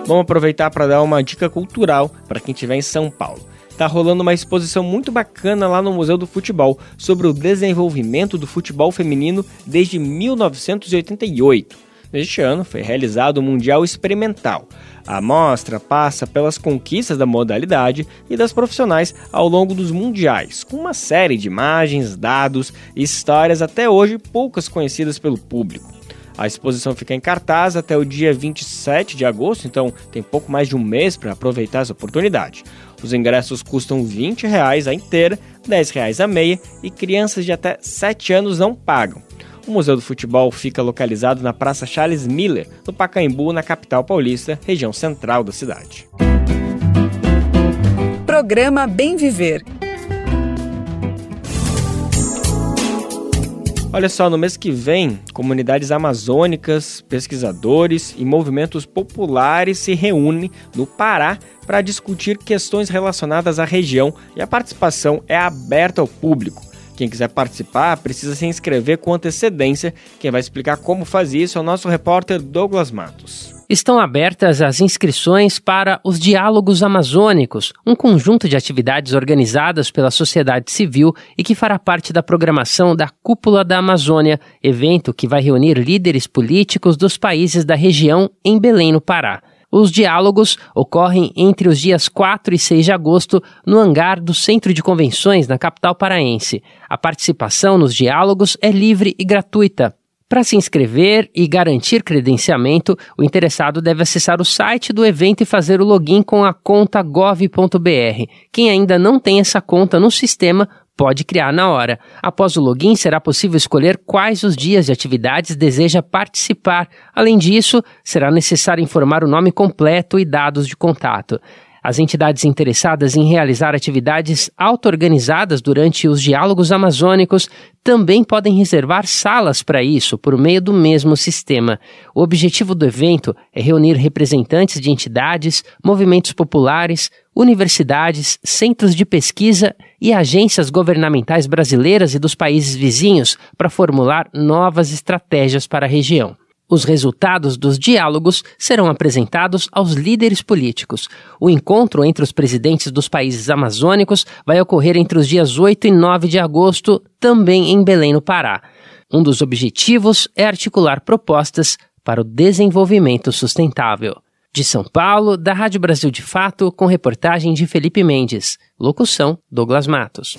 Vamos aproveitar para dar uma dica cultural para quem estiver em São Paulo. Tá rolando uma exposição muito bacana lá no Museu do Futebol sobre o desenvolvimento do futebol feminino desde 1988. Neste ano foi realizado o Mundial Experimental, a mostra passa pelas conquistas da modalidade e das profissionais ao longo dos mundiais, com uma série de imagens, dados e histórias até hoje poucas conhecidas pelo público. A exposição fica em cartaz até o dia 27 de agosto, então tem pouco mais de um mês para aproveitar essa oportunidade. Os ingressos custam 20 reais a inteira, 10 reais a meia e crianças de até 7 anos não pagam. O Museu do Futebol fica localizado na Praça Charles Miller, no Pacaembu, na capital paulista, região central da cidade. Programa Bem Viver. Olha só, no mês que vem, comunidades amazônicas, pesquisadores e movimentos populares se reúnem no Pará para discutir questões relacionadas à região e a participação é aberta ao público. Quem quiser participar precisa se inscrever com antecedência. Quem vai explicar como fazer isso é o nosso repórter Douglas Matos. Estão abertas as inscrições para os Diálogos Amazônicos, um conjunto de atividades organizadas pela sociedade civil e que fará parte da programação da Cúpula da Amazônia, evento que vai reunir líderes políticos dos países da região em Belém, no Pará. Os diálogos ocorrem entre os dias 4 e 6 de agosto no hangar do Centro de Convenções, na capital paraense. A participação nos diálogos é livre e gratuita. Para se inscrever e garantir credenciamento, o interessado deve acessar o site do evento e fazer o login com a conta gov.br. Quem ainda não tem essa conta no sistema pode criar na hora. Após o login, será possível escolher quais os dias de atividades deseja participar. Além disso, será necessário informar o nome completo e dados de contato. As entidades interessadas em realizar atividades auto-organizadas durante os diálogos amazônicos também podem reservar salas para isso por meio do mesmo sistema. O objetivo do evento é reunir representantes de entidades, movimentos populares, universidades, centros de pesquisa e agências governamentais brasileiras e dos países vizinhos para formular novas estratégias para a região. Os resultados dos diálogos serão apresentados aos líderes políticos. O encontro entre os presidentes dos países amazônicos vai ocorrer entre os dias 8 e 9 de agosto, também em Belém, no Pará. Um dos objetivos é articular propostas para o desenvolvimento sustentável. De São Paulo, da Rádio Brasil de Fato, com reportagem de Felipe Mendes. Locução: Douglas Matos.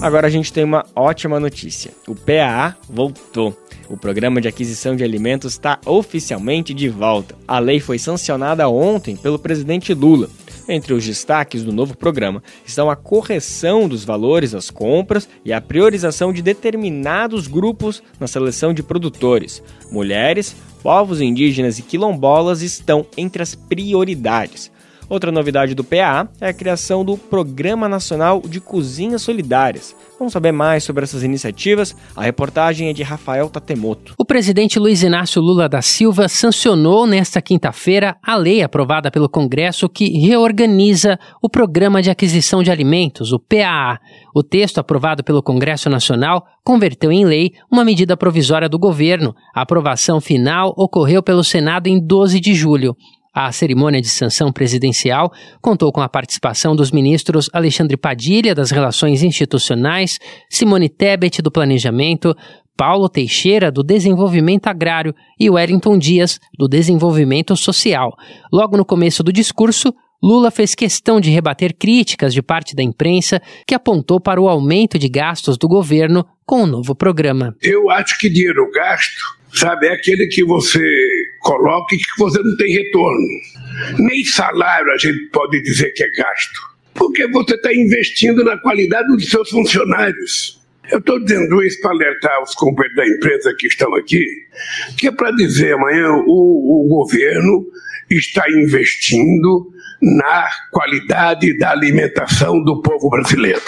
Agora a gente tem uma ótima notícia. O PAA voltou. O Programa de Aquisição de Alimentos está oficialmente de volta. A lei foi sancionada ontem pelo presidente Lula. Entre os destaques do novo programa estão a correção dos valores das compras e a priorização de determinados grupos na seleção de produtores. Mulheres, povos indígenas e quilombolas estão entre as prioridades. Outra novidade do PA é a criação do Programa Nacional de Cozinhas Solidárias. Vamos saber mais sobre essas iniciativas? A reportagem é de Rafael Tatemoto. O presidente Luiz Inácio Lula da Silva sancionou nesta quinta-feira a lei aprovada pelo Congresso que reorganiza o Programa de Aquisição de Alimentos, o PAA. O texto aprovado pelo Congresso Nacional converteu em lei uma medida provisória do governo. A aprovação final ocorreu pelo Senado em 12 de julho. A cerimônia de sanção presidencial contou com a participação dos ministros Alexandre Padilha, das Relações Institucionais, Simone Tebet, do Planejamento, Paulo Teixeira, do Desenvolvimento Agrário, e Wellington Dias, do Desenvolvimento Social. Logo no começo do discurso, Lula fez questão de rebater críticas de parte da imprensa que apontou para o aumento de gastos do governo com o novo programa. Eu acho que dinheiro gasto sabe? É aquele que você coloca e que você não tem retorno. Nem salário a gente pode dizer que é gasto, porque você está investindo na qualidade dos seus funcionários. Eu estou dizendo isso para alertar os companheiros da empresa que estão aqui, que é para dizer amanhã o, o governo está investindo na qualidade da alimentação do povo brasileiro.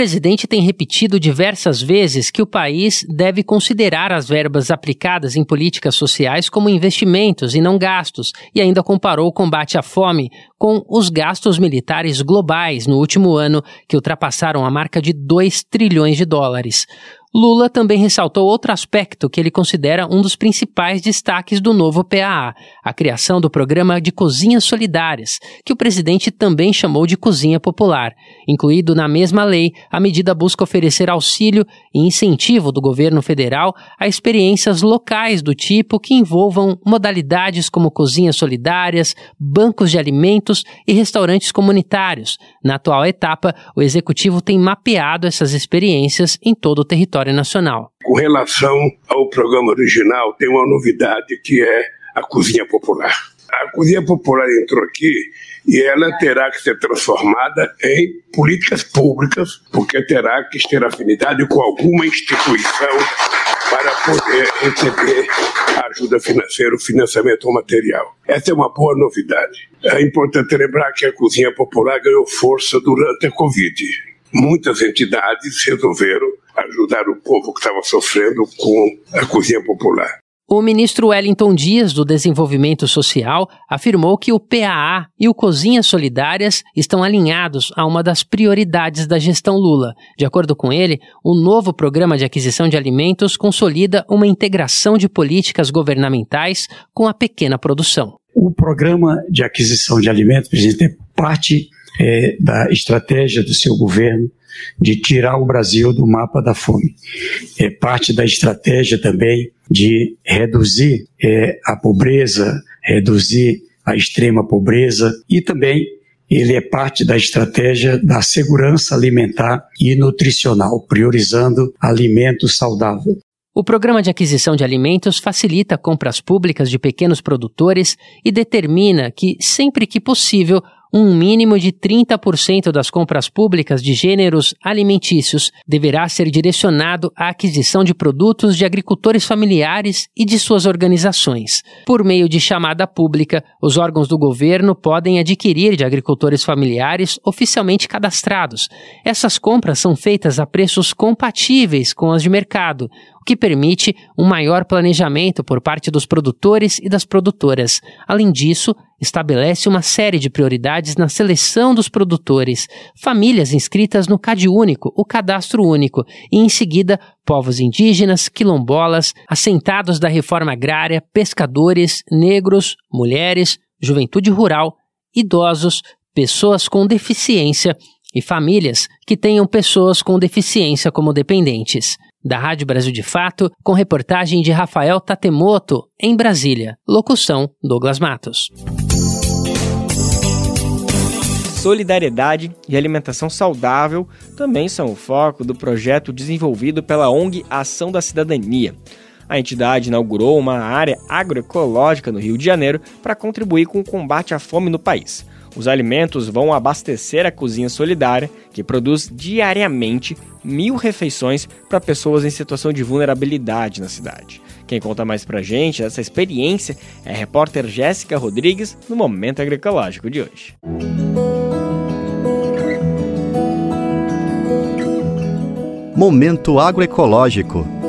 O presidente tem repetido diversas vezes que o país deve considerar as verbas aplicadas em políticas sociais como investimentos e não gastos, e ainda comparou o combate à fome com os gastos militares globais no último ano, que ultrapassaram a marca de 2 trilhões de dólares. Lula também ressaltou outro aspecto que ele considera um dos principais destaques do novo PAA, a criação do programa de cozinhas solidárias, que o presidente também chamou de cozinha popular. Incluído na mesma lei, a medida busca oferecer auxílio e incentivo do governo federal a experiências locais do tipo que envolvam modalidades como cozinhas solidárias, bancos de alimentos e restaurantes comunitários. Na atual etapa, o executivo tem mapeado essas experiências em todo o território nacional. Com relação ao programa original, tem uma novidade que é a cozinha popular. A cozinha popular entrou aqui e ela terá que ser transformada em políticas públicas, porque terá que ter afinidade com alguma instituição para poder receber ajuda financeira, financiamento material. Essa é uma boa novidade. É importante lembrar que a cozinha popular ganhou força durante a Covid. Muitas entidades resolveram ajudar o povo que estava sofrendo com a cozinha popular. O ministro Wellington Dias, do Desenvolvimento Social, afirmou que o PAA e o Cozinhas Solidárias estão alinhados a uma das prioridades da gestão Lula. De acordo com ele, o novo programa de aquisição de alimentos consolida uma integração de políticas governamentais com a pequena produção. O programa de aquisição de alimentos, presidente, é parte é, da estratégia do seu governo de tirar o Brasil do mapa da fome. É parte da estratégia também de reduzir é, a pobreza, reduzir a extrema pobreza e também ele é parte da estratégia da segurança alimentar e nutricional, priorizando alimentos saudáveis. O programa de aquisição de alimentos facilita compras públicas de pequenos produtores e determina que, sempre que possível, um mínimo de 30% das compras públicas de gêneros alimentícios deverá ser direcionado à aquisição de produtos de agricultores familiares e de suas organizações. Por meio de chamada pública, os órgãos do governo podem adquirir de agricultores familiares oficialmente cadastrados. Essas compras são feitas a preços compatíveis com as de mercado, o que permite um maior planejamento por parte dos produtores e das produtoras. Além disso, estabelece uma série de prioridades na seleção dos produtores, famílias inscritas no CAD Único, o Cadastro Único, e em seguida povos indígenas, quilombolas, assentados da reforma agrária, pescadores, negros, mulheres, juventude rural, idosos, pessoas com deficiência e famílias que tenham pessoas com deficiência como dependentes da Rádio Brasil de Fato, com reportagem de Rafael Tatemoto, em Brasília. Locução: Douglas Matos. solidariedade e alimentação saudável também são o foco do projeto desenvolvido pela ONG Ação da Cidadania. A entidade inaugurou uma área agroecológica no Rio de Janeiro para contribuir com o combate à fome no país. Os alimentos vão abastecer a cozinha solidária, que produz diariamente mil refeições para pessoas em situação de vulnerabilidade na cidade. Quem conta mais pra gente essa experiência é a repórter Jéssica Rodrigues no Momento Agroecológico de hoje. Momento Agroecológico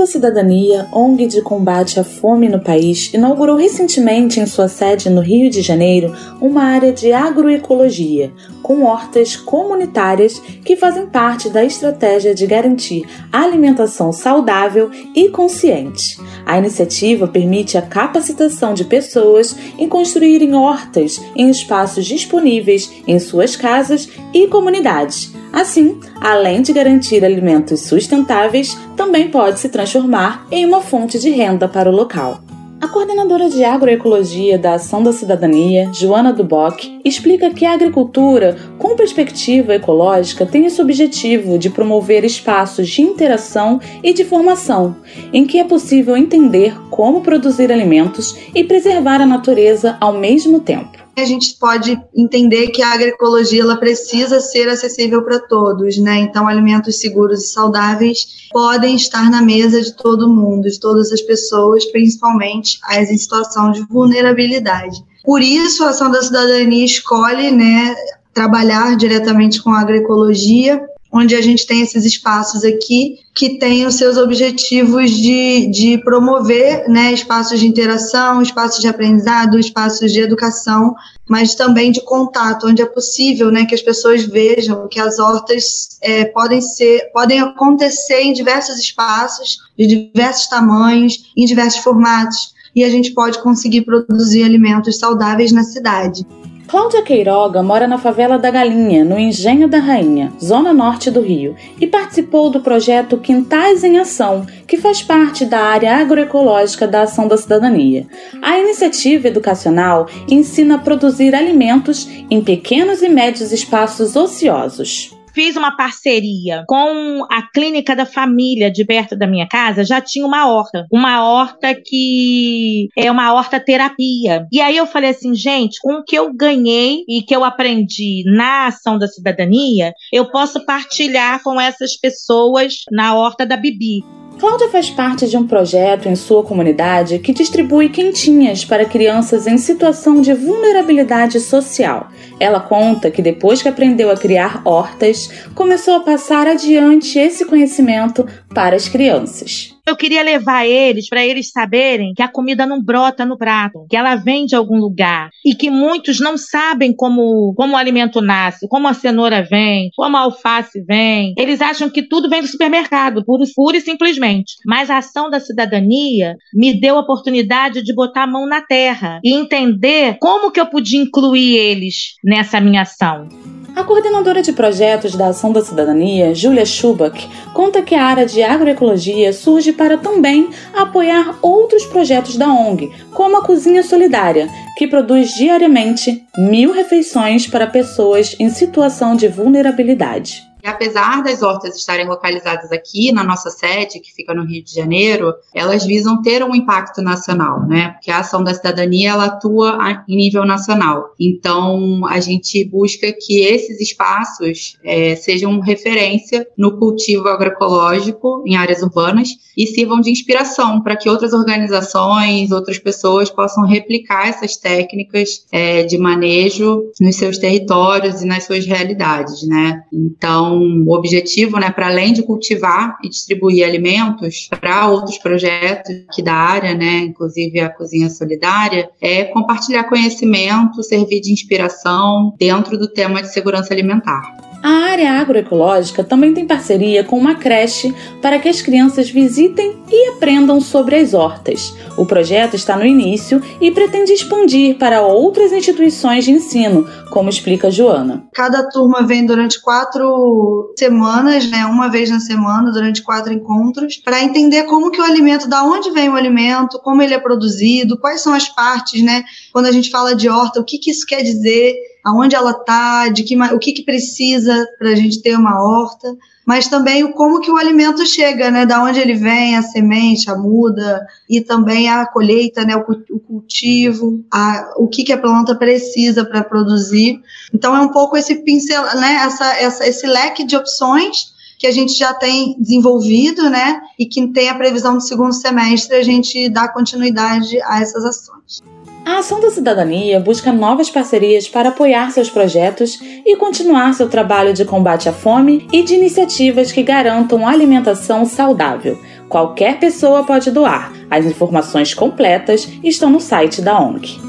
da Cidadania, ONG de combate à fome no país, inaugurou recentemente em sua sede no Rio de Janeiro uma área de agroecologia, com hortas comunitárias que fazem parte da estratégia de garantir alimentação saudável e consciente. A iniciativa permite a capacitação de pessoas em construírem hortas em espaços disponíveis em suas casas e comunidades Assim, além de garantir alimentos sustentáveis, também pode se transformar em uma fonte de renda para o local. A coordenadora de agroecologia da Ação da Cidadania, Joana Duboc, explica que a agricultura com perspectiva ecológica tem esse objetivo de promover espaços de interação e de formação, em que é possível entender como produzir alimentos e preservar a natureza ao mesmo tempo a gente pode entender que a agroecologia ela precisa ser acessível para todos, né? Então, alimentos seguros e saudáveis podem estar na mesa de todo mundo, de todas as pessoas, principalmente as em situação de vulnerabilidade. Por isso, a Ação da Cidadania escolhe, né, trabalhar diretamente com a agroecologia onde a gente tem esses espaços aqui que têm os seus objetivos de, de promover né, espaços de interação, espaços de aprendizado, espaços de educação, mas também de contato, onde é possível né, que as pessoas vejam que as hortas é, podem ser, podem acontecer em diversos espaços, de diversos tamanhos, em diversos formatos, e a gente pode conseguir produzir alimentos saudáveis na cidade. Cláudia Queiroga mora na favela da Galinha, no Engenho da Rainha, zona norte do Rio, e participou do projeto Quintais em Ação, que faz parte da área agroecológica da Ação da Cidadania. A iniciativa educacional ensina a produzir alimentos em pequenos e médios espaços ociosos fiz uma parceria com a clínica da família de perto da minha casa, já tinha uma horta. Uma horta que é uma horta terapia. E aí eu falei assim, gente, com o que eu ganhei e que eu aprendi na ação da cidadania, eu posso partilhar com essas pessoas na horta da Bibi. Cláudia faz parte de um projeto em sua comunidade que distribui quentinhas para crianças em situação de vulnerabilidade social. Ela conta que depois que aprendeu a criar hortas, começou a passar adiante esse conhecimento para as crianças. Eu queria levar eles para eles saberem que a comida não brota no prato, que ela vem de algum lugar e que muitos não sabem como, como o alimento nasce, como a cenoura vem, como a alface vem. Eles acham que tudo vem do supermercado, puro, puro e simplesmente. Mas a ação da cidadania me deu a oportunidade de botar a mão na terra e entender como que eu podia incluir eles nessa minha ação. A coordenadora de projetos da Ação da Cidadania, Julia Schubach, conta que a área de agroecologia surge para também apoiar outros projetos da ONG, como a Cozinha Solidária, que produz diariamente mil refeições para pessoas em situação de vulnerabilidade. E apesar das hortas estarem localizadas aqui na nossa sede, que fica no Rio de Janeiro, elas visam ter um impacto nacional, né? Porque a ação da cidadania ela atua em nível nacional. Então a gente busca que esses espaços é, sejam referência no cultivo agroecológico em áreas urbanas e sirvam de inspiração para que outras organizações, outras pessoas possam replicar essas técnicas é, de manejo nos seus territórios e nas suas realidades, né? Então o objetivo, né, para além de cultivar e distribuir alimentos para outros projetos aqui da área, né, inclusive a Cozinha Solidária, é compartilhar conhecimento, servir de inspiração dentro do tema de segurança alimentar. A área agroecológica também tem parceria com uma creche para que as crianças visitem e aprendam sobre as hortas. O projeto está no início e pretende expandir para outras instituições de ensino, como explica Joana. Cada turma vem durante quatro semanas, né, uma vez na semana, durante quatro encontros, para entender como que o alimento, da onde vem o alimento, como ele é produzido, quais são as partes, né? Quando a gente fala de horta, o que, que isso quer dizer? Aonde ela está, de que o que, que precisa para a gente ter uma horta, mas também como que o alimento chega, né? Da onde ele vem, a semente, a muda e também a colheita, né? O, o cultivo, a, o que que a planta precisa para produzir. Então é um pouco esse pincel, né? Essa, essa, esse leque de opções que a gente já tem desenvolvido, né? E que tem a previsão do segundo semestre a gente dar continuidade a essas ações. A Ação da Cidadania busca novas parcerias para apoiar seus projetos e continuar seu trabalho de combate à fome e de iniciativas que garantam alimentação saudável. Qualquer pessoa pode doar. As informações completas estão no site da ONG.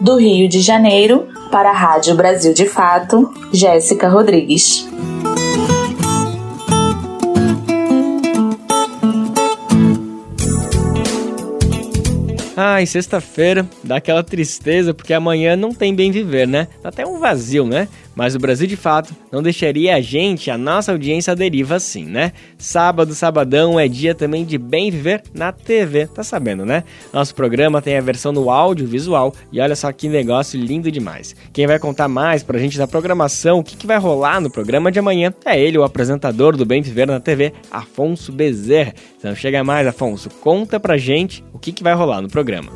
Do Rio de Janeiro, para a Rádio Brasil de Fato, Jéssica Rodrigues. Ai, sexta-feira, dá aquela tristeza porque amanhã não tem bem viver, né? Dá até um vazio, né? Mas o Brasil de fato não deixaria a gente, a nossa audiência, à deriva assim, né? Sábado, sabadão é dia também de bem viver na TV, tá sabendo, né? Nosso programa tem a versão no áudio visual e olha só que negócio lindo demais. Quem vai contar mais pra gente da programação, o que, que vai rolar no programa de amanhã, é ele, o apresentador do Bem Viver na TV, Afonso Bezerra. Então chega mais, Afonso, conta pra gente o que, que vai rolar no programa.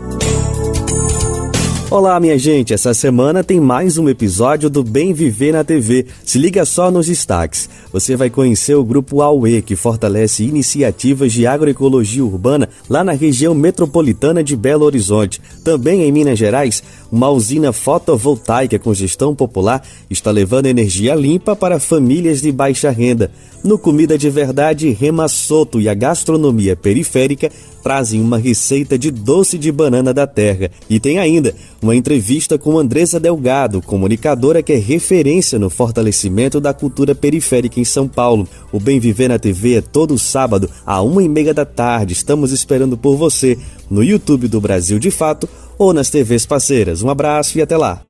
Olá, minha gente. Essa semana tem mais um episódio do Bem Viver na TV. Se liga só nos destaques. Você vai conhecer o Grupo AUE, que fortalece iniciativas de agroecologia urbana lá na região metropolitana de Belo Horizonte. Também em Minas Gerais, uma usina fotovoltaica com gestão popular está levando energia limpa para famílias de baixa renda. No Comida de Verdade, Rema Soto e a gastronomia periférica trazem uma receita de doce de banana da terra. E tem ainda uma entrevista com Andresa Delgado, comunicadora que é referência no fortalecimento da cultura periférica em São Paulo. O Bem Viver na TV é todo sábado, à uma e meia da tarde. Estamos esperando por você no YouTube do Brasil de Fato ou nas TVs parceiras. Um abraço e até lá!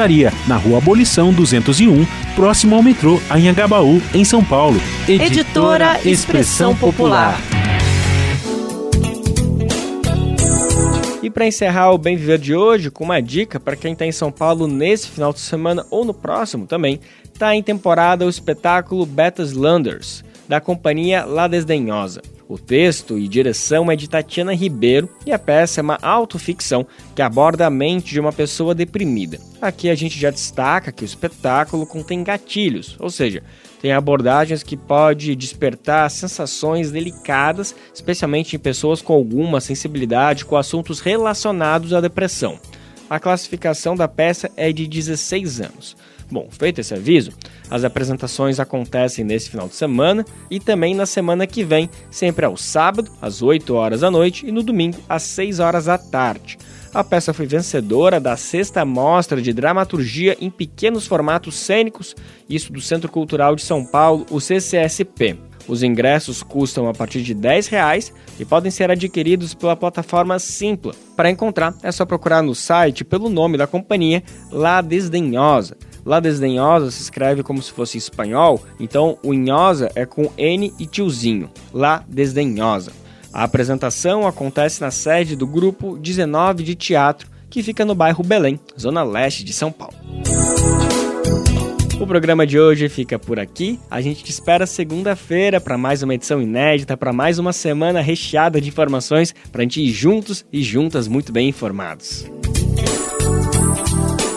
na Rua Abolição 201, próximo ao metrô Anhangabaú, em São Paulo. Editora Expressão Popular. E para encerrar o Bem Viver de hoje, com uma dica para quem está em São Paulo nesse final de semana ou no próximo também, está em temporada o espetáculo Betas Landers, da companhia La Desdenhosa. O texto e direção é de Tatiana Ribeiro e a peça é uma autoficção que aborda a mente de uma pessoa deprimida. Aqui a gente já destaca que o espetáculo contém gatilhos, ou seja, tem abordagens que pode despertar sensações delicadas, especialmente em pessoas com alguma sensibilidade com assuntos relacionados à depressão. A classificação da peça é de 16 anos. Bom, feito esse aviso, as apresentações acontecem nesse final de semana e também na semana que vem, sempre ao sábado, às 8 horas da noite e no domingo, às 6 horas da tarde. A peça foi vencedora da sexta mostra de dramaturgia em pequenos formatos cênicos, isso do Centro Cultural de São Paulo, o CCSP. Os ingressos custam a partir de R$ reais e podem ser adquiridos pela plataforma Simpla. Para encontrar, é só procurar no site pelo nome da companhia La Desdenhosa. La Desdenhosa se escreve como se fosse espanhol, então o Inhosa é com N e tiozinho. La Desdenhosa. A apresentação acontece na sede do grupo 19 de teatro, que fica no bairro Belém, zona leste de São Paulo. O programa de hoje fica por aqui. A gente te espera segunda-feira para mais uma edição inédita, para mais uma semana recheada de informações para a gente ir juntos e juntas muito bem informados.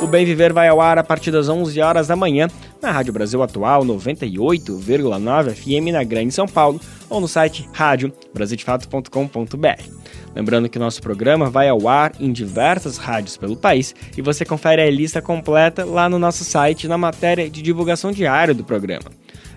O Bem Viver vai ao ar a partir das 11 horas da manhã na Rádio Brasil Atual 98,9 FM na Grande São Paulo ou no site radiobrasildefato.com.br. Lembrando que nosso programa vai ao ar em diversas rádios pelo país e você confere a lista completa lá no nosso site na matéria de divulgação diária do programa.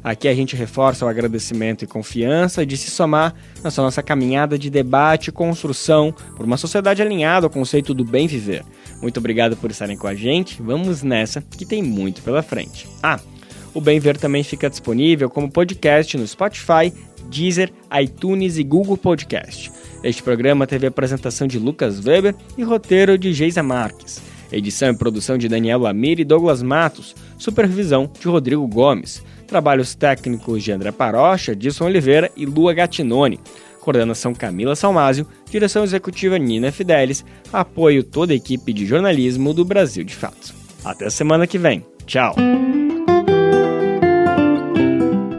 Aqui a gente reforça o agradecimento e confiança de se somar nessa nossa caminhada de debate e construção por uma sociedade alinhada ao conceito do bem viver. Muito obrigado por estarem com a gente. Vamos nessa, que tem muito pela frente. Ah, o Bem Ver também fica disponível como podcast no Spotify, Deezer, iTunes e Google Podcast. Este programa teve apresentação de Lucas Weber e roteiro de Geisa Marques. Edição e produção de Daniel Lamir e Douglas Matos. Supervisão de Rodrigo Gomes. Trabalhos técnicos de André Parocha, Dilson Oliveira e Lua Gattinone. Coordenação Camila Salmásio, direção executiva Nina Fidelis, apoio toda a equipe de jornalismo do Brasil de Fato. Até a semana que vem. Tchau.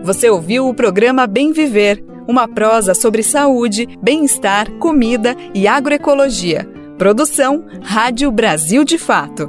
Você ouviu o programa Bem Viver, uma prosa sobre saúde, bem-estar, comida e agroecologia. Produção Rádio Brasil de Fato.